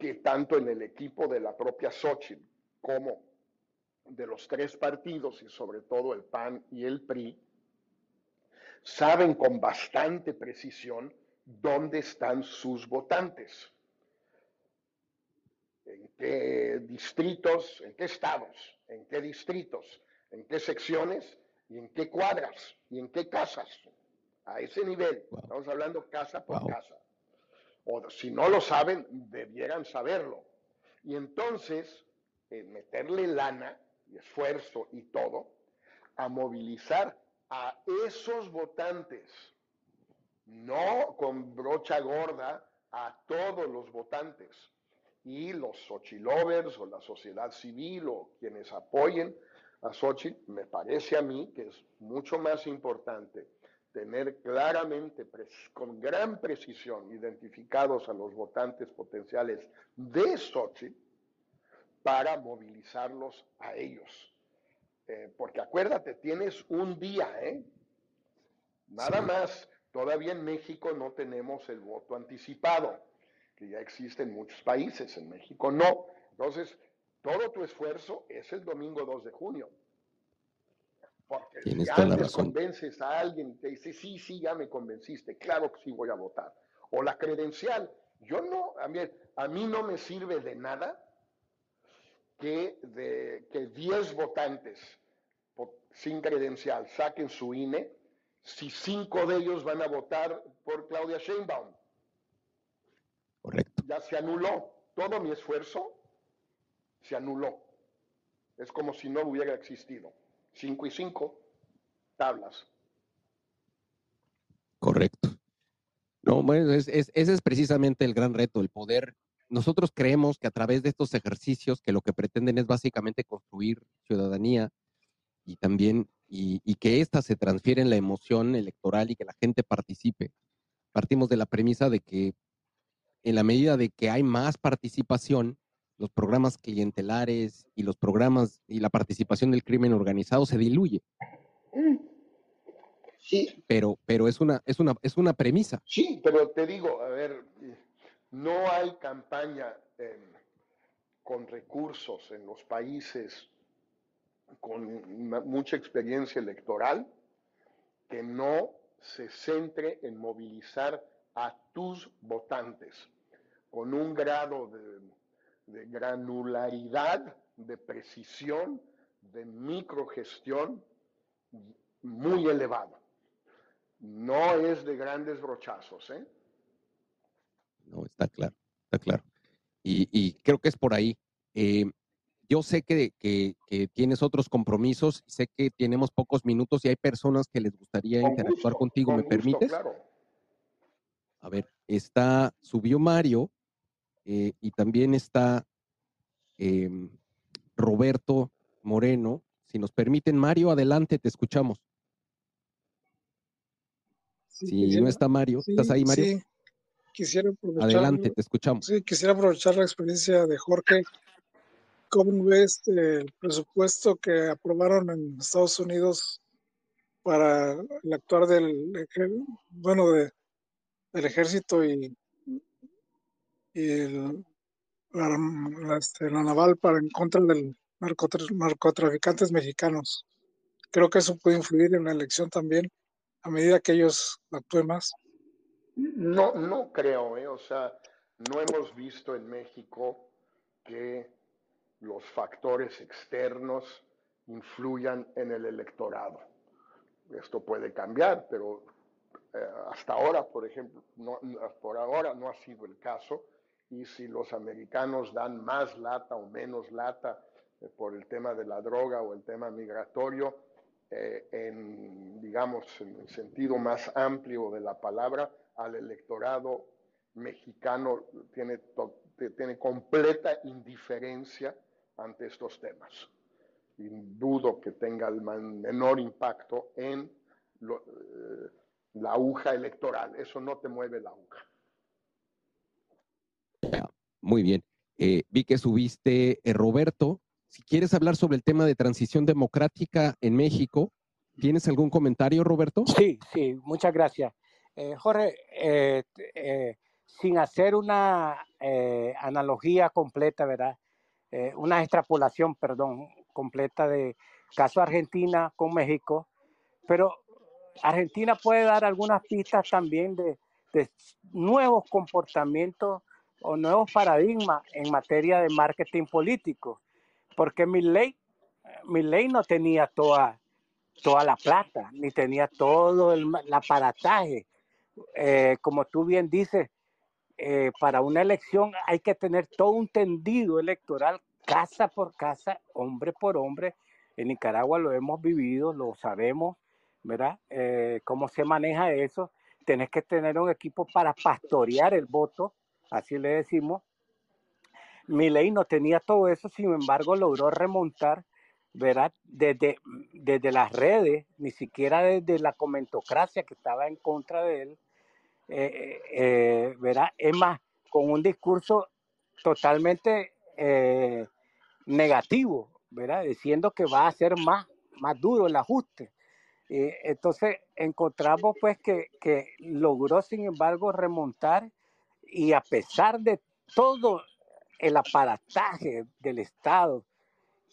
que tanto en el equipo de la propia Xochitl como de los tres partidos y sobre todo el PAN y el PRI, saben con bastante precisión dónde están sus votantes, qué distritos, en qué estados, en qué distritos, en qué secciones y en qué cuadras y en qué casas. A ese nivel, Wow. estamos hablando casa por Wow. casa. O si no lo saben, debieran saberlo. Y entonces, eh, meterle lana y esfuerzo y todo a movilizar a esos votantes, no con brocha gorda a todos los votantes y los Xochilovers o la sociedad civil o quienes apoyen a Xochitl, me parece a mí que es mucho más importante tener claramente, con gran precisión, identificados a los votantes potenciales de Xochitl para movilizarlos a ellos. Eh, porque acuérdate, tienes un día, ¿eh? Nada más. Todavía en México no tenemos el voto anticipado, que ya existe en muchos países, en México no. Entonces, todo tu esfuerzo es el domingo 2 de junio. Porque si antes convences a alguien que dice, sí, sí, ya me convenciste, claro que sí voy a votar. O la credencial. Yo no, a mí, a mí no me sirve de nada que, de, que 10 votantes sin credencial saquen su INE si cinco de ellos van a votar por Claudia Sheinbaum. Correcto. Ya se anuló. Todo mi esfuerzo se anuló. Es como si no hubiera existido. Cinco y cinco tablas. Correcto. No, bueno, ese es precisamente el gran reto, el poder. Nosotros creemos que a través de estos ejercicios, que lo que pretenden es básicamente construir ciudadanía y también y, que ésta se transfiere en la emoción electoral y que la gente participe. Partimos de la premisa de que en la medida de que hay más participación, los programas clientelares y los programas y la participación del crimen organizado se diluye. Sí. Pero, pero es una, es una, es una premisa. Sí, pero te digo, a ver, no hay campaña con recursos en los países con mucha experiencia electoral que no se centre en movilizar a tus votantes con un grado de, granularidad, de precisión, de microgestión muy elevado. No es de grandes brochazos, ¿eh? No, está claro, está claro. Y, creo que es por ahí. Eh, yo sé que, tienes otros compromisos, sé que tenemos pocos minutos y hay personas que les gustaría interactuar contigo. ¿Me permites? A ver, está, subió Mario eh, y también está em, Roberto Moreno. Si nos permiten, Mario, adelante, te escuchamos. si no está Mario, ¿estás ahí, Mario? Sí, quisiera aprovechar. Adelante, te escuchamos. Sí, quisiera aprovechar la experiencia de Jorge ¿Cómo ves el presupuesto que aprobaron en Estados Unidos para el actuar del, bueno, de, del ejército y, la, este, la, naval para en contra del narcotraficantes mexicanos? Creo que eso puede influir en la elección también a medida que ellos actúen más. No, no creo, ¿eh? o sea, no hemos visto en México que los factores externos influyan en el electorado. Esto puede cambiar, pero hasta ahora, por ejemplo, no, por ahora no ha sido el caso. Y si los americanos dan más lata o menos lata eh, por el tema de la droga o el tema migratorio, eh, en, digamos, en el sentido más amplio de la palabra, al electorado mexicano tiene, tiene completa indiferencia ante estos temas. Y dudo que tenga el menor impacto en eh, la aguja electoral. Eso no te mueve la aguja. Muy bien. Eh, vi que subiste, eh, Roberto. Si quieres hablar sobre el tema de transición democrática en México, ¿tienes algún comentario, Roberto? Sí, sí, muchas gracias. Jorge, sin hacer una analogía completa, ¿verdad? Eh, una extrapolación, perdón, completa de caso Argentina con México, pero Argentina puede dar algunas pistas también de, nuevos comportamientos o nuevos paradigmas en materia de marketing político, porque mi ley, no tenía toda, toda la plata, ni tenía todo el, aparataje. Eh, como tú bien dices, eh, para una elección hay que tener todo un tendido electoral, casa por casa, hombre por hombre. En Nicaragua lo hemos vivido, lo sabemos, ¿verdad? Eh, cómo se maneja eso. Tenés que tener un equipo para pastorear el voto, así le decimos. ley no tenía todo eso, sin embargo logró remontar, ¿verdad? Desde, desde las redes, ni siquiera desde la comentocracia que estaba en contra de él, eh, eh, ¿verdad? Es más, con un discurso totalmente negativo, ¿verdad? Diciendo que va a ser más, más duro el ajuste. Entonces encontramos pues que, que, logró sin embargo remontar y a pesar de todo el aparataje del Estado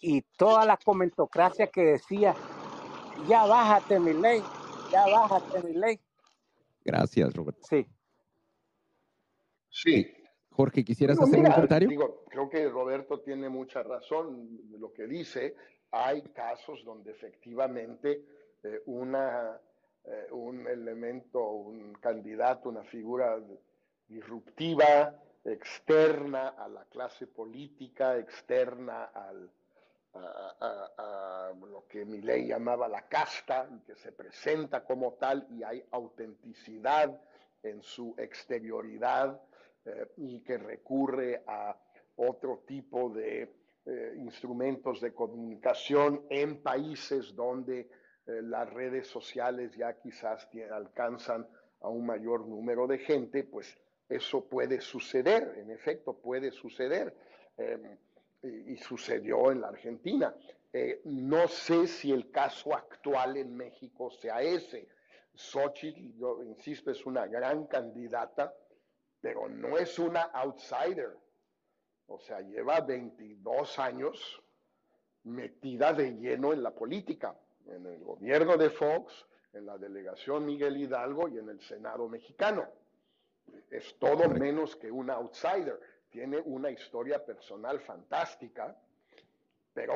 y toda la comentocracia que decía, ya bájate mi ley, ya bájate mi ley. Gracias, Roberto. Sí. Sí, Jorge, ¿quisieras hacer un comentario? Digo, creo que Roberto tiene mucha razón lo que dice. Hay casos donde efectivamente eh, una, eh, un elemento, un candidato, una figura disruptiva, externa a la clase política, externa al, a, lo que ley llamaba la casta, que se presenta como tal y hay autenticidad en su exterioridad, eh, y que recurre a otro tipo de instrumentos de comunicación en países donde eh, las redes sociales ya quizás alcanzan a un mayor número de gente, pues eso puede suceder, en efecto puede suceder, em, y, sucedió en la Argentina. no sé si el caso actual en México sea ese. Xochitl, yo insisto, es una gran candidata, pero no es una outsider. O sea, lleva 22 años metida de lleno en la política, en el gobierno de Fox, en la delegación Miguel Hidalgo y en el Senado mexicano. Es todo menos que un outsider. Tiene una historia personal fantástica, pero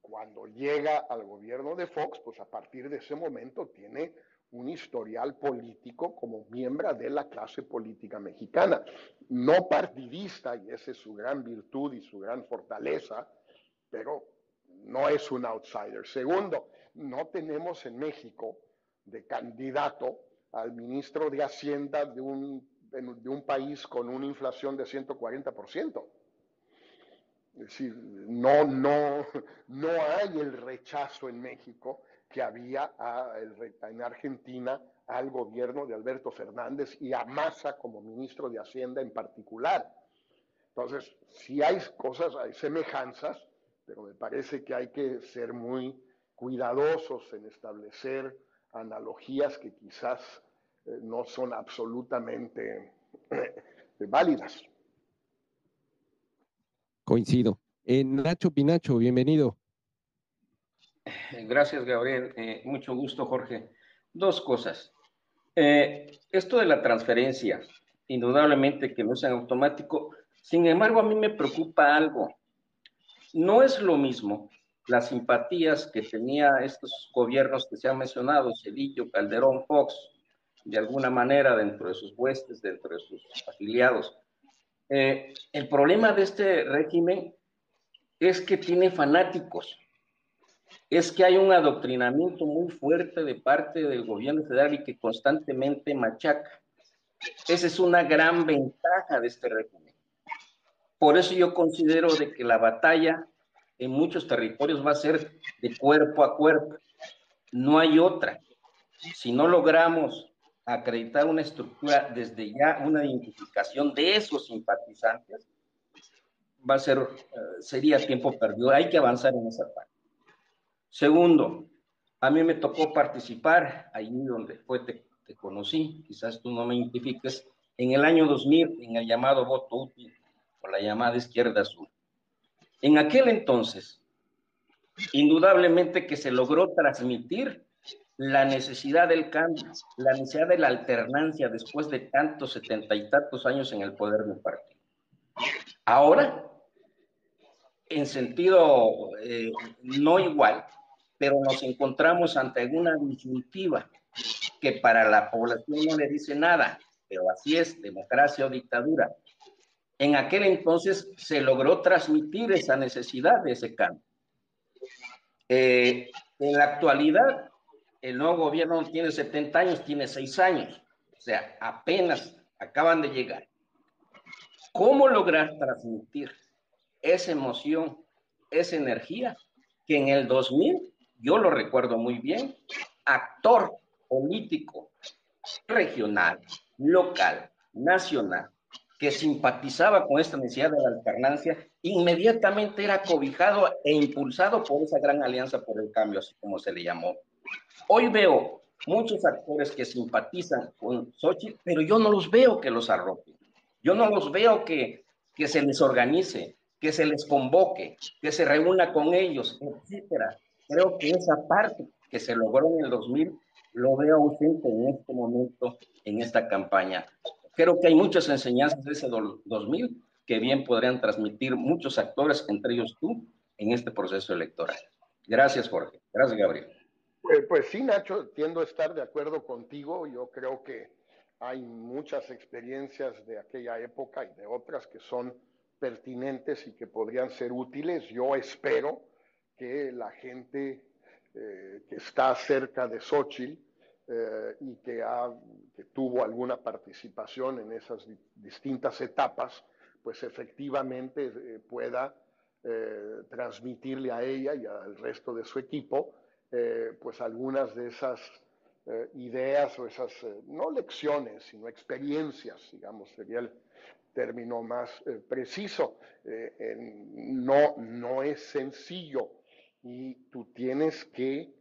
cuando llega al gobierno de Fox, pues a partir de ese momento tiene un historial político como miembro de la clase política mexicana, no partidista, y esa es su gran virtud y su gran fortaleza, pero no es un outsider. Segundo, no tenemos en México de candidato al ministro de Hacienda de un, de un país con una inflación de 140%. Es decir, no, no, no hay el rechazo en México que había en Argentina al gobierno de Alberto Fernández y a Massa como ministro de Hacienda en particular. Entonces, si hay cosas, hay semejanzas, pero me parece que hay que ser muy cuidadosos en establecer analogías que quizás eh, no son absolutamente eh, válidas. Coincido. Eh, Nacho Pinacho, bienvenido. Gracias, Gabriel. Eh, mucho gusto, Jorge. Dos cosas. Eh, esto de la transferencia, indudablemente que no es en automático. Sin embargo, a mí me preocupa algo. No es lo mismo las simpatías que tenía estos gobiernos que se han mencionado, Cedillo, Calderón, Fox, de alguna manera dentro de sus huestes, dentro de sus afiliados. Eh, el problema de este régimen es que tiene fanáticos es que hay un adoctrinamiento muy fuerte de parte del gobierno federal y que constantemente machaca. Esa es una gran ventaja de este régimen. Por eso yo considero de que la batalla en muchos territorios va a ser de cuerpo a cuerpo. No hay otra. Si no logramos acreditar una estructura desde ya, una identificación de esos simpatizantes, va a ser, eh, sería tiempo perdido. Hay que avanzar en esa parte. Segundo, a mí me tocó participar, ahí donde fue te, conocí, quizás tú no me identifiques, en el año 2000, en el llamado voto útil, o la llamada izquierda azul. En aquel entonces, indudablemente que se logró transmitir la necesidad del cambio, la necesidad de la alternancia después de tantos setenta y tantos años en el poder del partido. Ahora, en sentido eh, no igual, pero nos encontramos ante una disyuntiva que para la población no le dice nada, pero así es, democracia o dictadura. En aquel entonces se logró transmitir esa necesidad de ese cambio. Eh, en la actualidad, el nuevo gobierno no tiene 70 años, tiene 6 años, o sea, apenas acaban de llegar. ¿Cómo lograr transmitir esa emoción, esa energía que en el 2000, yo lo recuerdo muy bien, actor político regional, local, nacional, que simpatizaba con esta necesidad de la alternancia, inmediatamente era cobijado e impulsado por esa gran alianza por el cambio, así como se le llamó. Hoy veo muchos actores que simpatizan con Sochi, pero yo no los veo que los arropen. Yo no los veo que, que se les organice, que se les convoque, que se reúna con ellos, etcétera. Creo que esa parte que se logró en el 2000 lo veo ausente en este momento, en esta campaña. Creo que hay muchas enseñanzas de ese 2000 que bien podrían transmitir muchos actores, entre ellos tú, en este proceso electoral. Gracias, Jorge. Gracias, Gabriel. Pues, pues sí, Nacho, tiendo a estar de acuerdo contigo. Yo creo que hay muchas experiencias de aquella época y de otras que son pertinentes y que podrían ser útiles. Yo espero que la gente eh, que está cerca de Xochitl eh, y que, ha, que tuvo alguna participación en esas distintas etapas, pues efectivamente eh, pueda transmitirle a ella y al resto de su equipo, pues algunas de esas ideas o esas, no lecciones, sino experiencias, digamos, sería el, término más eh, preciso. Eh, no, no es sencillo y tú tienes que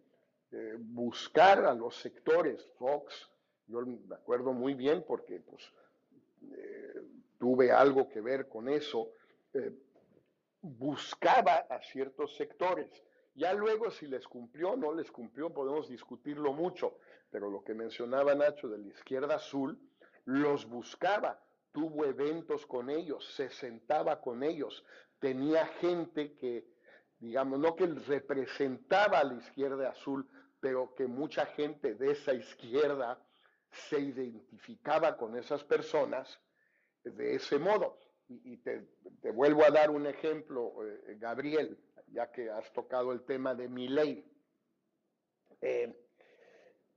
eh, buscar a los sectores. Fox, yo me acuerdo muy bien porque pues, tuve algo que ver con eso, buscaba a ciertos sectores. Ya luego si les cumplió o no les cumplió podemos discutirlo mucho, pero lo que mencionaba Nacho de la izquierda azul, los buscaba tuvo eventos con ellos, se sentaba con ellos, tenía gente que, digamos, no que representaba a la izquierda azul, pero que mucha gente de esa izquierda se identificaba con esas personas de ese modo. Y, te, vuelvo a dar un ejemplo, eh, Gabriel, ya que has tocado el tema de mi ley. Eh,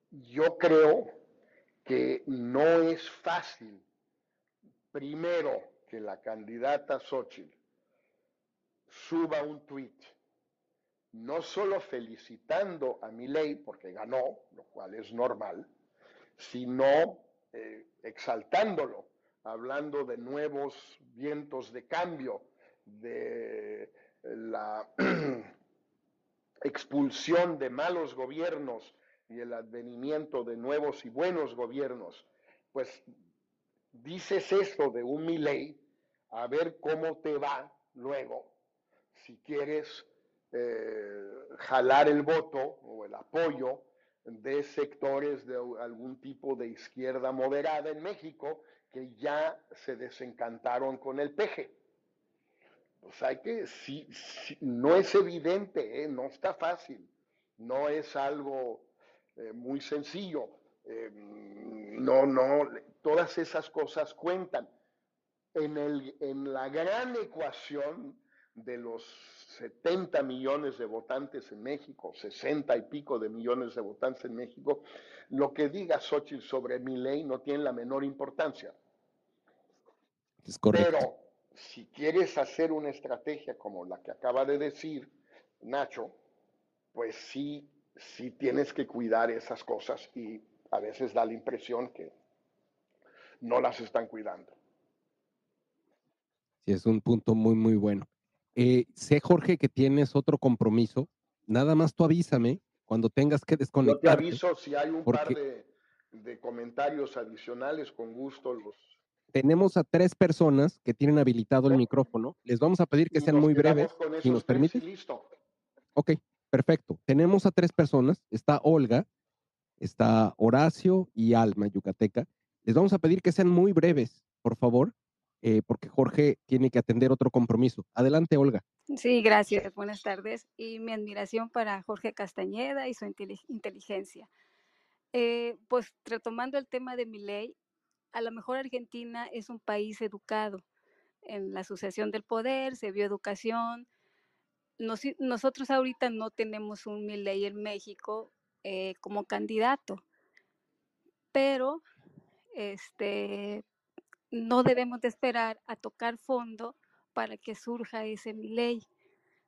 yo creo que no es fácil primero que la candidata Xochitl suba un tweet, no solo felicitando a Milei porque ganó, lo cual es normal, sino eh, exaltándolo, hablando de nuevos vientos de cambio, de la expulsión de malos gobiernos y el advenimiento de nuevos y buenos gobiernos, pues dices esto de un Milei, a ver cómo te va luego, si quieres eh, jalar el voto o el apoyo de sectores de algún tipo de izquierda moderada en México que ya se desencantaron con el peje. Pues hay que, si, no es evidente, ¿eh? no está fácil, no es algo eh, muy sencillo. no, no, Todas esas cosas cuentan. En, el, en la gran ecuación de los 70 millones de votantes en México, 60 y pico de millones de votantes en México, lo que diga Xochitl sobre mi ley no tiene la menor importancia. Es correcto. Pero si quieres hacer una estrategia como la que acaba de decir Nacho, pues sí, sí tienes que cuidar esas cosas y a veces da la impresión que no las están cuidando. Sí, es un punto muy, muy bueno. Eh, sé, Jorge, que tienes otro compromiso. Nada más tú avísame cuando tengas que desconectar. Yo te aviso si hay un par de, comentarios adicionales, con gusto los. Tenemos a tres personas que tienen habilitado el micrófono. Les vamos a pedir que sean muy breves, si nos permite. Listo. Ok, perfecto. Tenemos a tres personas. Está Olga, está Horacio y Alma, Yucateca. Les vamos a pedir que sean muy breves, por favor, eh, porque Jorge tiene que atender otro compromiso. Adelante, Olga. Sí, gracias. Buenas tardes. Y mi admiración para Jorge Castañeda y su inteligencia. Eh, pues retomando el tema de mi ley, a lo mejor Argentina es un país educado. En la sucesión del poder se vio educación. nosotros ahorita no tenemos un ley en México eh, como candidato, pero este, no debemos de esperar a tocar fondo para que surja ese ley.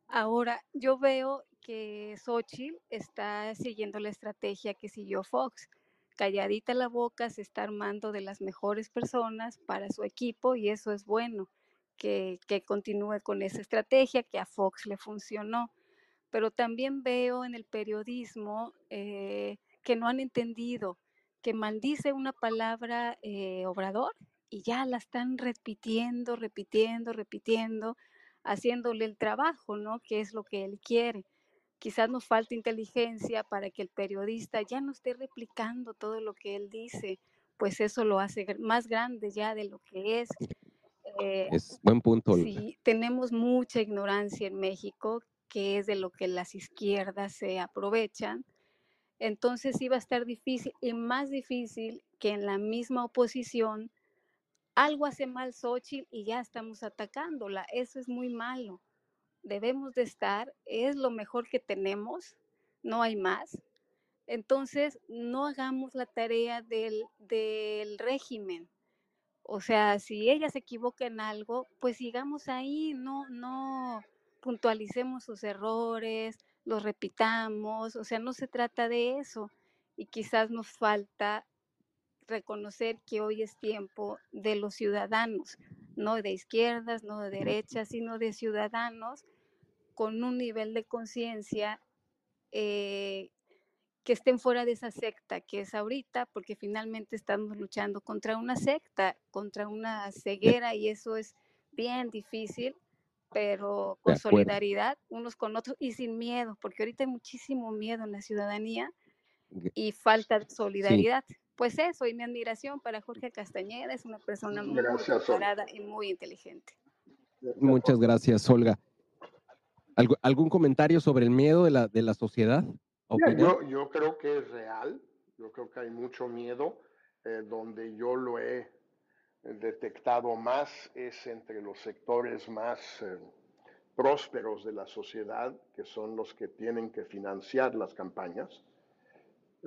Ahora, yo veo que Xochitl está siguiendo la estrategia que siguió Fox. Calladita la boca, se está armando de las mejores personas para su equipo y eso es bueno, que, que continúe con esa estrategia que a Fox le funcionó. Pero también veo en el periodismo eh, que no han entendido que maldice una palabra eh, obrador y ya la están repitiendo, repitiendo, repitiendo, haciéndole el trabajo, ¿no? Que es lo que él quiere. Quizás nos falta inteligencia para que el periodista ya no esté replicando todo lo que él dice, pues eso lo hace más grande ya de lo que es. Eh, es buen punto. Sí, tenemos mucha ignorancia en México, que es de lo que las izquierdas se aprovechan. Entonces iba a estar difícil y más difícil que en la misma oposición algo hace mal Xochitl y ya estamos atacándola. Eso es muy malo. Debemos de estar, es lo mejor que tenemos, no hay más. Entonces, no hagamos la tarea del, del régimen. O sea, si ella se equivoca en algo, pues sigamos ahí, no, no puntualicemos sus errores, los repitamos, o sea, no se trata de eso. Y quizás nos falta reconocer que hoy es tiempo de los ciudadanos, no de izquierdas, no de derechas, sino de ciudadanos con un nivel de conciencia eh, que estén fuera de esa secta que es ahorita, porque finalmente estamos luchando contra una secta, contra una ceguera y eso es bien difícil, pero con solidaridad unos con otros y sin miedo, porque ahorita hay muchísimo miedo en la ciudadanía y falta de solidaridad pues eso, y mi admiración para Jorge Castañeda, es una persona muy preparada y muy inteligente. Muchas gracias, Olga. ¿Algún comentario sobre el miedo de la, de la sociedad? yo, yo, creo que es real, yo creo que hay mucho miedo, eh, donde yo lo he detectado más es entre los sectores más eh, prósperos de la sociedad, que son los que tienen que financiar las campañas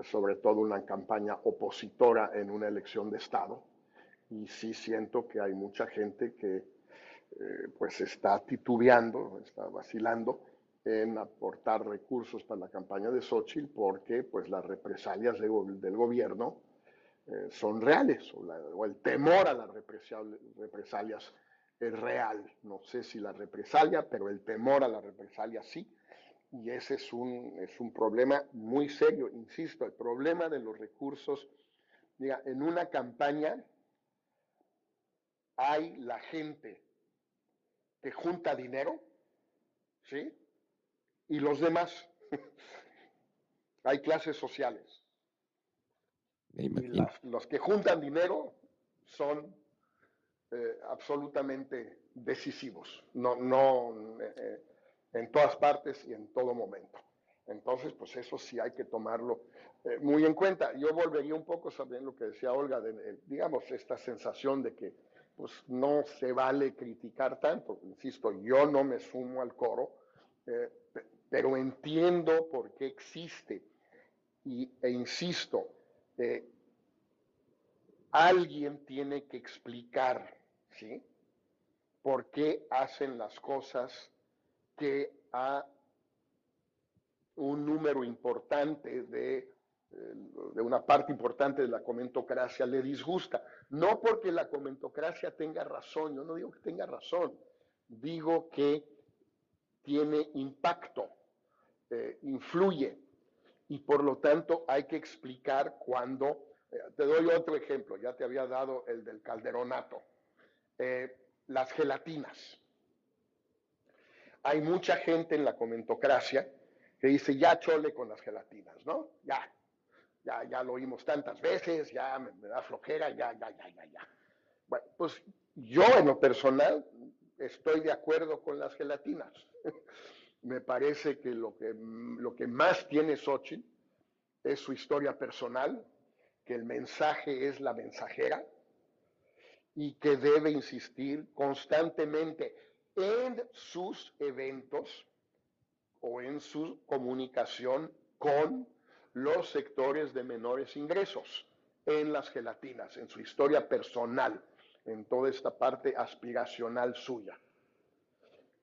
sobre todo una campaña opositora en una elección de Estado. Y sí siento que hay mucha gente que eh, pues está titubeando, está vacilando en aportar recursos para la campaña de Xochitl porque pues las represalias del gobierno eh, son reales o, el temor a las represalias es real. No sé si la represalia, pero el temor a la represalia sí y ese es un, es un problema muy serio, insisto, el problema de los recursos. Mira, en una campaña hay la gente que junta dinero, ¿sí? Y los demás. hay clases sociales. Y los que juntan dinero son eh, absolutamente decisivos. No, no, eh, eh, en todas partes y en todo momento. Entonces, pues eso sí hay que tomarlo eh, muy en cuenta. Yo volvería un poco sabiendo lo que decía Olga, digamos, esta sensación de que pues no se vale criticar tanto. Insisto, yo no me sumo al coro, eh, pero entiendo por qué existe. Y, e insisto, eh, alguien tiene que explicar, ¿sí? ¿Por qué hacen las cosas que a un número importante de, eh, de una parte importante de la comentocracia le disgusta. No porque la comentocracia tenga razón, yo no digo que tenga razón, digo que tiene impacto, eh, influye y por lo tanto hay que explicar cuando, eh, te doy otro ejemplo, ya te había dado el del calderonato, las gelatinas hay mucha gente en la comentocracia que dice, ya chole con las gelatinas, ¿no? Ya, ya, ya lo oímos tantas veces, ya me, da flojera, ya, ya, ya, ya, ya. Bueno, pues yo en lo personal estoy de acuerdo con las gelatinas. me parece que lo, que lo que más tiene Xochitl es su historia personal, que el mensaje es la mensajera y que debe insistir constantemente en sus eventos o en su comunicación con los sectores de menores ingresos, en las gelatinas, en su historia personal. en toda esta parte aspiracional suya.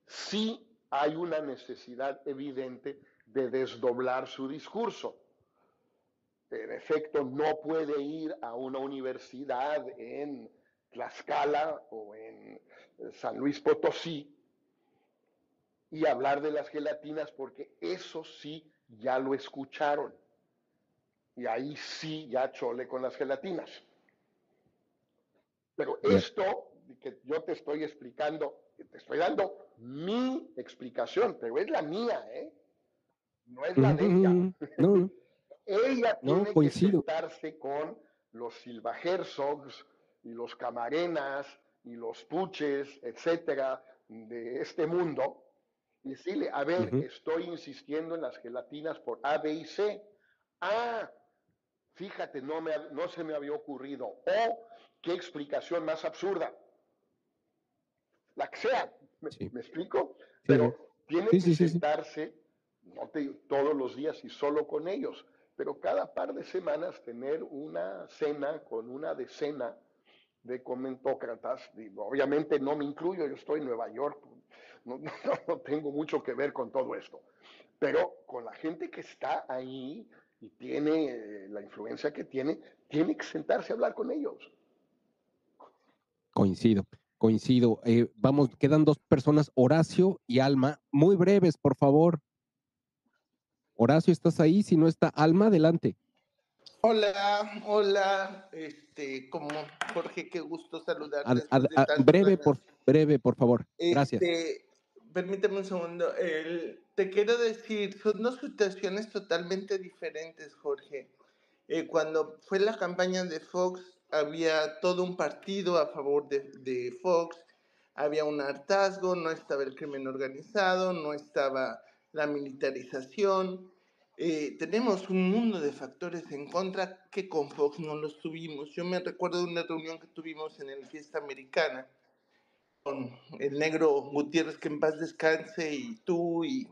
Sí hay una necesidad evidente de desdoblar su discurso. En efecto, no puede ir a una universidad en Tlaxcala o en San Luis Potosí y hablar de las gelatinas porque eso sí ya lo escucharon. Y ahí sí ya chole con las gelatinas. Pero esto que yo te estoy explicando, te estoy dando mi explicación, pero es la mía, ¿eh? No es la de ella. No, ella tiene que sentarse con los Silva Herzogs y los Camarenas y los Puches, etcétera, de este mundo, y decirle, a ver, estoy insistiendo en las gelatinas por A, B y C. Ah, fíjate, no, me, no se me había ocurrido. O, qué explicación más absurda. La que sea, ¿me, me explico? Pero tiene Sí, que sentarse, no te todos los días y solo con ellos, pero cada par de semanas tener una cena con una decena de comentócratas. Digo, obviamente no me incluyo, yo estoy en Nueva York, no, no- tengo mucho que ver con todo esto, pero con la gente que está ahí y tiene eh, la influencia que tiene, tiene que sentarse a hablar con ellos. Coincido, coincido. Eh, vamos, quedan dos personas, Horacio y Alma. Muy breves, por favor. Horacio, ¿estás ahí? Si no está Alma, adelante. Hola, hola, este, como Jorge, qué gusto saludarte. Breve, por, breve, por favor. Gracias. Este, permíteme un segundo. El- te quiero decir, son dos situaciones totalmente diferentes, Jorge. Eh, cuando fue la campaña de Fox, había todo un partido a favor de, de Fox, había un hartazgo, no estaba el crimen organizado, no estaba la militarización. Eh, tenemos un mundo de factores en contra que con Fox no los tuvimos. Yo me recuerdo de una reunión que tuvimos en el Fiesta Americana con el negro Gutiérrez, que en paz descanse, y tú y,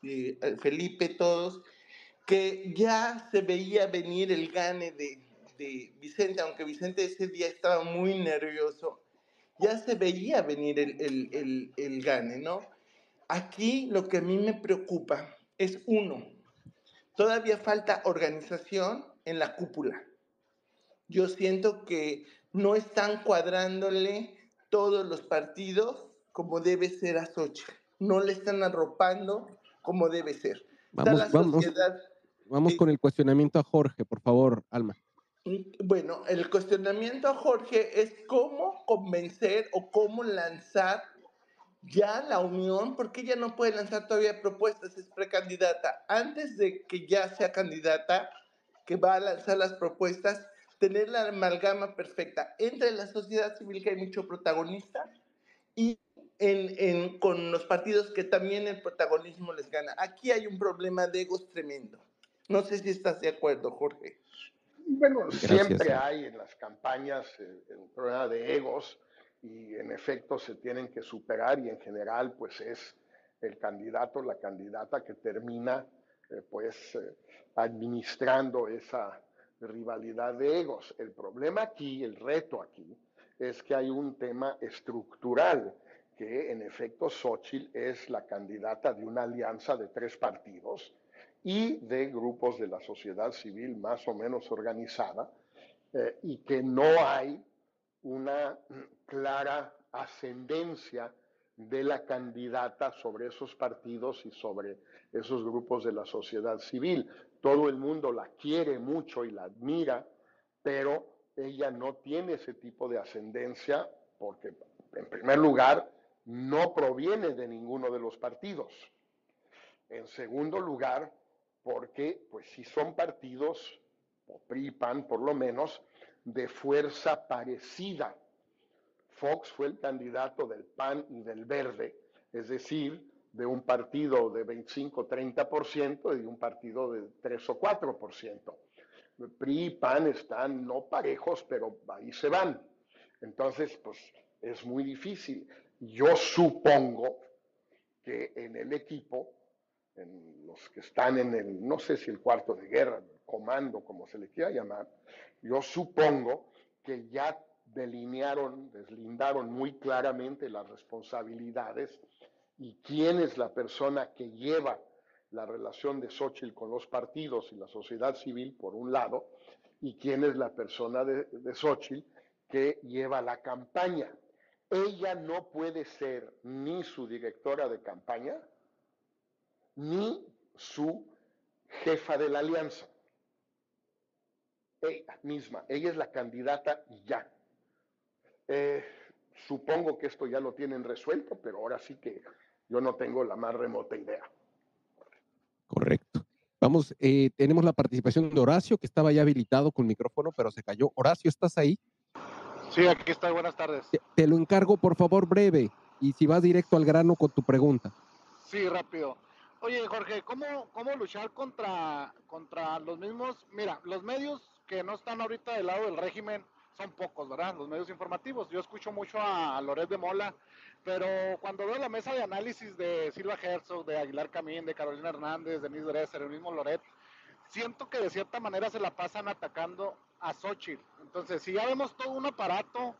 y, eh, Felipe, todos, que ya se veía venir el gane de, de Vicente, aunque Vicente ese día estaba muy nervioso, ya se veía venir el, el, el, el gane, ¿no? Aquí lo que a mí me preocupa es uno, todavía falta organización en la cúpula. Yo siento que no están cuadrándole todos los partidos como debe ser a Xochitl. No le están arropando como debe ser. Vamos, vamos, vamos con el cuestionamiento a Jorge, por favor, Alma. Bueno, el cuestionamiento a Jorge es cómo convencer o cómo lanzar ya la unión, porque ella no puede lanzar todavía propuestas, es precandidata. Antes de que ya sea candidata, que va a lanzar las propuestas, tener la amalgama perfecta entre la sociedad civil, que hay mucho protagonista, y en, en- con los partidos que también el protagonismo les gana. Aquí hay un problema de egos tremendo. No sé si estás de acuerdo, Jorge. Bueno, Gracias. siempre hay en las campañas eh, un problema de egos y en efecto se tienen que superar y en general pues es el candidato, la candidata que termina eh, pues eh, administrando esa rivalidad de egos. El problema aquí, el reto aquí, es que hay un tema estructural, que en efecto Xochitl es la candidata de una alianza de tres partidos y de grupos de la sociedad civil más o menos organizada, eh, y que no hay una clara ascendencia de la candidata sobre esos partidos y sobre esos grupos de la sociedad civil. Todo el mundo la quiere mucho y la admira, pero ella no tiene ese tipo de ascendencia porque, en primer lugar, no proviene de ninguno de los partidos. En segundo lugar, porque pues si son partidos, o PRI, PAN por lo menos, de fuerza parecida. Fox fue el candidato del PAN y del Verde, es decir, de un partido de 25-30% y de un partido de 3 o 4%. PRI y PAN están no parejos, pero ahí se van. Entonces, pues es muy difícil. Yo supongo que en el equipo, en los que están en el, no sé si el cuarto de guerra, el comando, como se le quiera llamar, yo supongo que ya delinearon, deslindaron muy claramente las responsabilidades y quién es la persona que lleva la relación de Xochitl con los partidos y la sociedad civil, por un lado, y quién es la persona de, de Xochitl que lleva la campaña. Ella no puede ser ni su directora de campaña, ni su jefa de la alianza. Ella misma, ella es la candidata y ya. Eh, supongo que esto ya lo tienen resuelto, pero ahora sí que yo no tengo la más remota idea. Correcto. Vamos, eh, tenemos la participación de Horacio, que estaba ya habilitado con micrófono, pero se cayó. Horacio, ¿estás ahí? Sí, aquí estoy. Buenas tardes. Te, te lo encargo, por favor, breve, y si vas directo al grano con tu pregunta. Sí, rápido. Oye, Jorge, ¿cómo, cómo luchar contra, contra los mismos? Mira, los medios que no están ahorita del lado del régimen son pocos, ¿verdad? Los medios informativos. Yo escucho mucho a, Loret de Mola, pero cuando veo la mesa de análisis de Silva Herzog, de Aguilar Camín, de Carolina Hernández, de Denise Dresser, el mismo Loret, siento que de cierta manera se la pasan atacando a Xochitl. Entonces, si ya vemos todo un aparato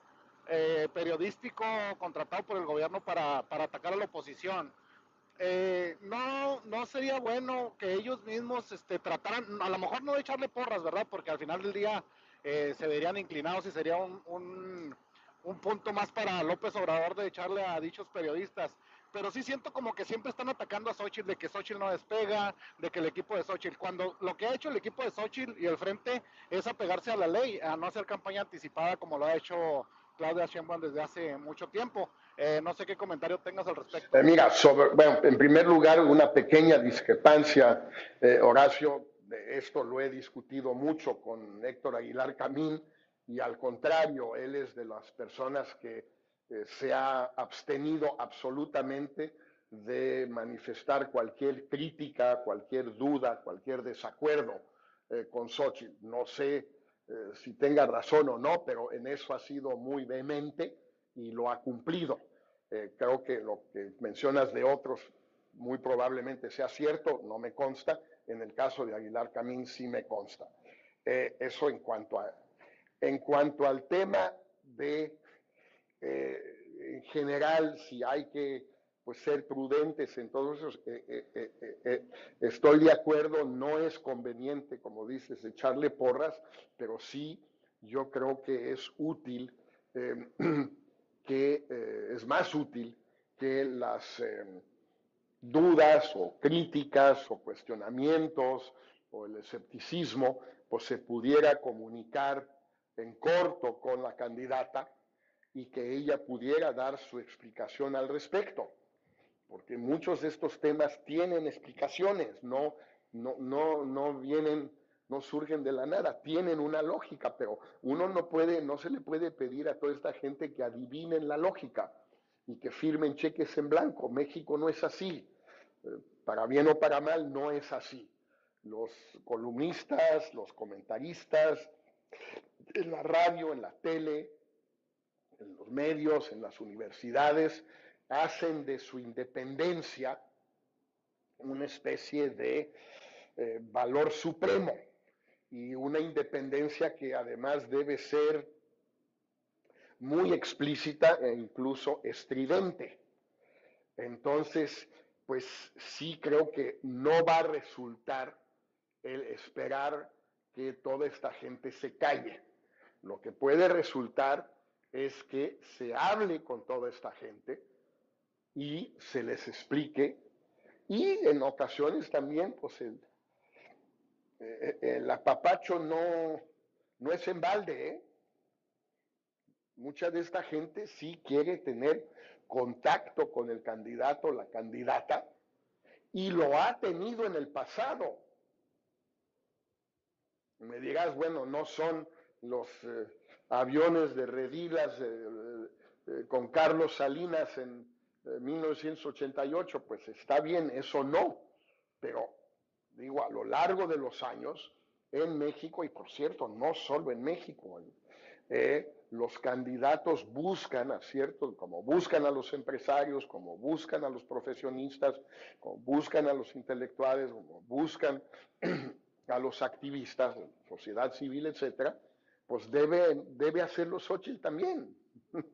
eh, periodístico contratado por el gobierno para, para atacar a la oposición, eh, no, no sería bueno que ellos mismos este, trataran, a lo mejor no de echarle porras, ¿verdad? Porque al final del día eh, se verían inclinados y sería un, un, un, punto más para López Obrador de echarle a dichos periodistas. Pero sí siento como que siempre están atacando a Xochitl de que Xochitl no despega, de que el equipo de Xochitl, cuando lo que ha hecho el equipo de Xochitl y el frente es apegarse a la ley, a no hacer campaña anticipada como lo ha hecho Claudia Sheinbaum desde hace mucho tiempo. Eh, no sé qué comentario tengas al respecto. Eh, mira, sobre, bueno, en primer lugar, una pequeña discrepancia, eh, Horacio, esto lo he discutido mucho con Héctor Aguilar Camín, y al contrario, él es de las personas que eh, se ha abstenido absolutamente de manifestar cualquier crítica, cualquier duda, cualquier desacuerdo con Xochitl. No sé si tenga razón o no, pero en eso ha sido muy vehemente y lo ha cumplido. Eh, creo que lo que mencionas de otros muy probablemente sea cierto, no me consta. En el caso de Aguilar Camín sí me consta. Eh, eso en cuanto a en cuanto al tema de eh, en general si hay que pues ser prudentes en todos esos eh, estoy de acuerdo no es conveniente como dices echarle porras pero sí yo creo que es útil que eh, es más útil que las eh, dudas o críticas o cuestionamientos o el escepticismo, pues se pudiera comunicar en corto con la candidata y que ella pudiera dar su explicación al respecto, porque muchos de estos temas tienen explicaciones, no, no, no, no vienen no surgen de la nada, tienen una lógica, pero uno no puede, no se le puede pedir a toda esta gente que adivinen la lógica y que firmen cheques en blanco. México no es así. Eh, para bien o para mal, no es así. Los columnistas, los comentaristas, en la radio, en la tele, en los medios, en las universidades, hacen de su independencia una especie de eh, valor supremo y una independencia que además debe ser muy explícita e incluso estridente. Entonces, pues sí creo que no va a resultar el esperar que toda esta gente se calle. Lo que puede resultar es que se hable con toda esta gente y se les explique y en ocasiones también pues eh, eh, el apapacho no, no es en balde, ¿eh? Mucha de esta gente sí quiere tener contacto con el candidato la candidata y lo ha tenido en el pasado. Me dirás, bueno, no son los eh, aviones de Redilas con Carlos Salinas en 1988, pues está bien, eso no, pero digo, a lo largo de los años en México, y por cierto, no solo en México, eh, los candidatos buscan, a como buscan a los empresarios, como buscan a los profesionistas, como buscan a los intelectuales, como buscan a los activistas, sociedad civil, etcétera, pues debe, debe hacerlo Xochitl también.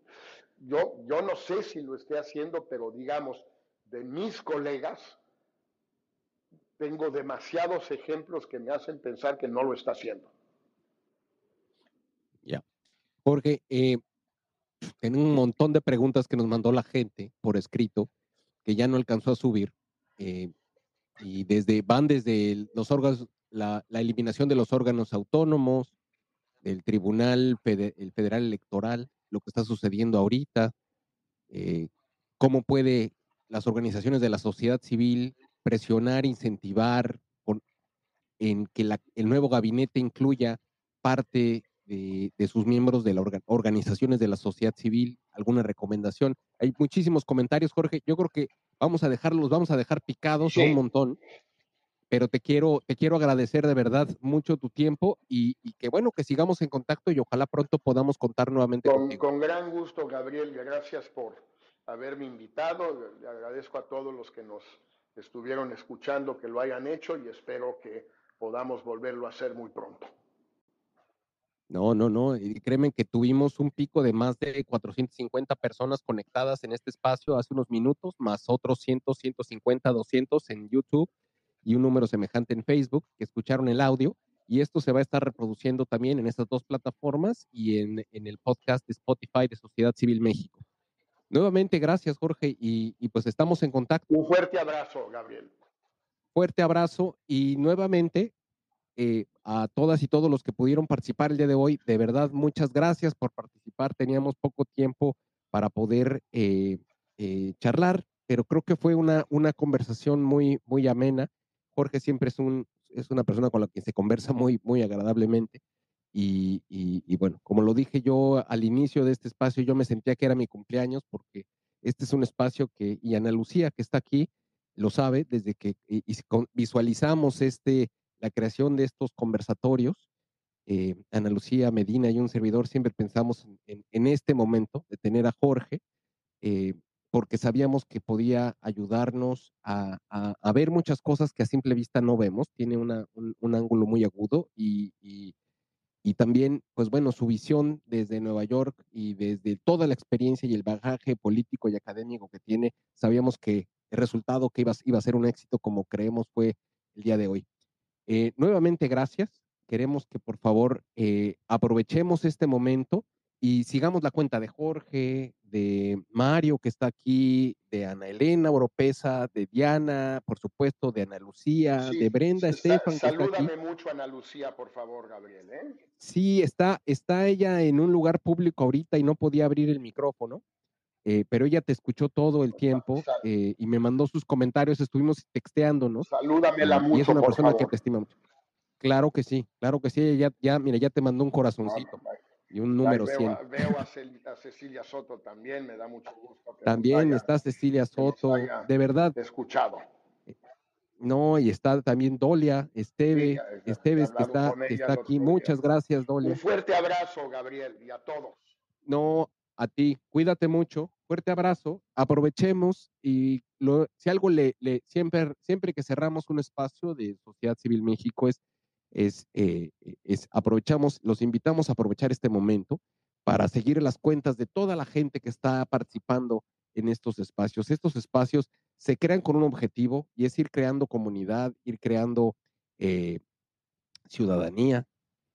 Yo, yo no sé si lo esté haciendo, pero digamos, de mis colegas, tengo demasiados ejemplos que me hacen pensar que no lo está haciendo. Ya. Jorge, eh, en un montón de preguntas que nos mandó la gente por escrito, que ya no alcanzó a subir, eh, y desde, van desde los órganos, la, eliminación de los órganos autónomos, del Tribunal el Federal Electoral, lo que está sucediendo ahorita, eh, cómo puede las organizaciones de la sociedad civil presionar, incentivar con- en que la- el nuevo gabinete incluya parte de, de sus miembros de las organizaciones de la sociedad civil, alguna recomendación. Hay muchísimos comentarios, Jorge. Yo creo que vamos a dejarlos, vamos a dejar picados a un montón pero te quiero, te quiero agradecer de verdad mucho tu tiempo y, y que bueno, que sigamos en contacto y ojalá pronto podamos contar nuevamente Con, contigo. con gran gusto, Gabriel, gracias por haberme invitado. Le agradezco a todos los que nos estuvieron escuchando que lo hayan hecho y espero que podamos volverlo a hacer muy pronto. No, no, no, y créeme que tuvimos un pico de más de 450 personas conectadas en este espacio hace unos minutos, más otros 100, 150, 200 en YouTube y un número semejante en Facebook que escucharon el audio. Y esto se va a estar reproduciendo también en estas dos plataformas y en, en el podcast de Spotify de Sociedad Civil México. Nuevamente, gracias, Jorge, y, y pues estamos en contacto. Un fuerte abrazo, Gabriel. Fuerte abrazo y nuevamente eh, a todas y todos los que pudieron participar el día de hoy, de verdad, muchas gracias por participar. Teníamos poco tiempo para poder eh, eh, charlar, pero creo que fue una, una conversación muy, muy amena. Jorge siempre es, un, es una persona con la que se conversa muy, muy agradablemente. Y, y, y bueno, como lo dije yo al inicio de este espacio, yo me sentía que era mi cumpleaños porque este es un espacio que, y Ana Lucía que está aquí, lo sabe, desde que y, visualizamos este, la creación de estos conversatorios, eh, Ana Lucía Medina y un servidor siempre pensamos en, en- en este momento de tener a Jorge, eh, porque sabíamos que podía ayudarnos a, a- a ver muchas cosas que a simple vista no vemos, tiene una- un, un ángulo muy agudo y, y- y también, pues bueno, su visión desde Nueva York y desde toda la experiencia y el bagaje político y académico que tiene, sabíamos que el resultado que iba, iba a ser un éxito como creemos fue el día de hoy. Eh, nuevamente, gracias. Queremos que por favor eh, aprovechemos este momento y sigamos la cuenta de Jorge, de Mario que está aquí, de Ana Elena Oropesa, de Diana, por supuesto, de Ana Lucía, Sí, de Brenda Estefan que está aquí. salúdame mucho Ana Lucía, por favor, Gabriel. ¿eh? Sí, está, está ella en un lugar público ahorita y no podía abrir el micrófono, eh, pero ella te escuchó todo el tiempo eh, y me mandó sus comentarios, estuvimos texteándonos. Salúdamela y- y es mucho, una por persona que te estima mucho. Claro que sí, claro que sí, ella ya, ya, mira, ya te mandó un corazoncito y un número veo, 100. a- veo a, Cel- a Cecilia Soto también, me da mucho gusto que También haya está Cecilia Soto, de verdad. escuchado. No, y está también Dolia, Esteve, Esteves que está, que está aquí. Muchas gracias, Dolia. Un fuerte abrazo, Gabriel, y a todos. No, a ti, cuídate mucho, fuerte abrazo, aprovechemos y lo, si algo le, le- siempre, siempre que cerramos un espacio de Sociedad Civil México es, es, eh, es aprovechamos, los invitamos a aprovechar este momento para seguir las cuentas de toda la gente que está participando en estos espacios. Estos espacios se crean con un objetivo y es ir creando comunidad, ir creando eh, ciudadanía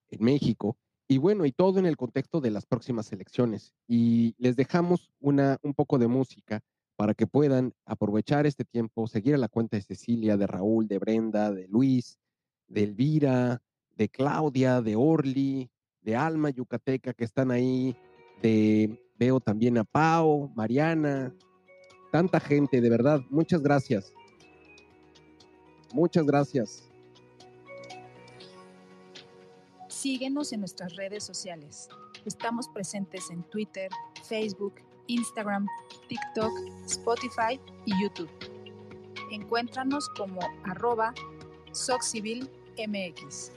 en México. Y bueno, y todo en el contexto de las próximas elecciones. Y les dejamos una, un poco de música para que puedan aprovechar este tiempo, seguir a la cuenta de Cecilia, de Raúl, de Brenda, de Luis, de Elvira, de Claudia, de Orly, de Alma Yucateca que están ahí, de veo también a Pau, Mariana, tanta gente, de verdad, muchas gracias. Muchas gracias. Síguenos en nuestras redes sociales. Estamos presentes en Twitter, Facebook, Instagram, TikTok, Spotify y YouTube. Encuéntranos como arroba SocCivilMX. ¿Tienes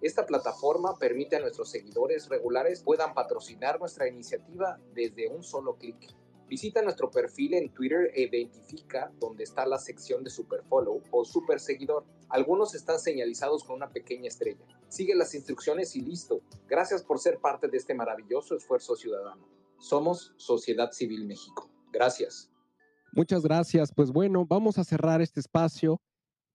Esta plataforma permite a nuestros seguidores regulares puedan patrocinar nuestra iniciativa desde un solo clic. Visita nuestro perfil en Twitter e identifica dónde está la sección de Superfollow o Super Seguidor. Algunos están señalizados con una pequeña estrella. Sigue las instrucciones y listo. Gracias por ser parte de este maravilloso esfuerzo ciudadano. Somos Sociedad Civil México. Gracias. Muchas gracias. Pues bueno, vamos a cerrar este espacio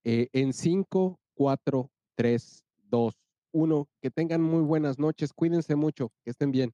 eh, en 5, 4, 3, 2, 1. Que tengan muy buenas noches. Cuídense mucho. Que estén bien.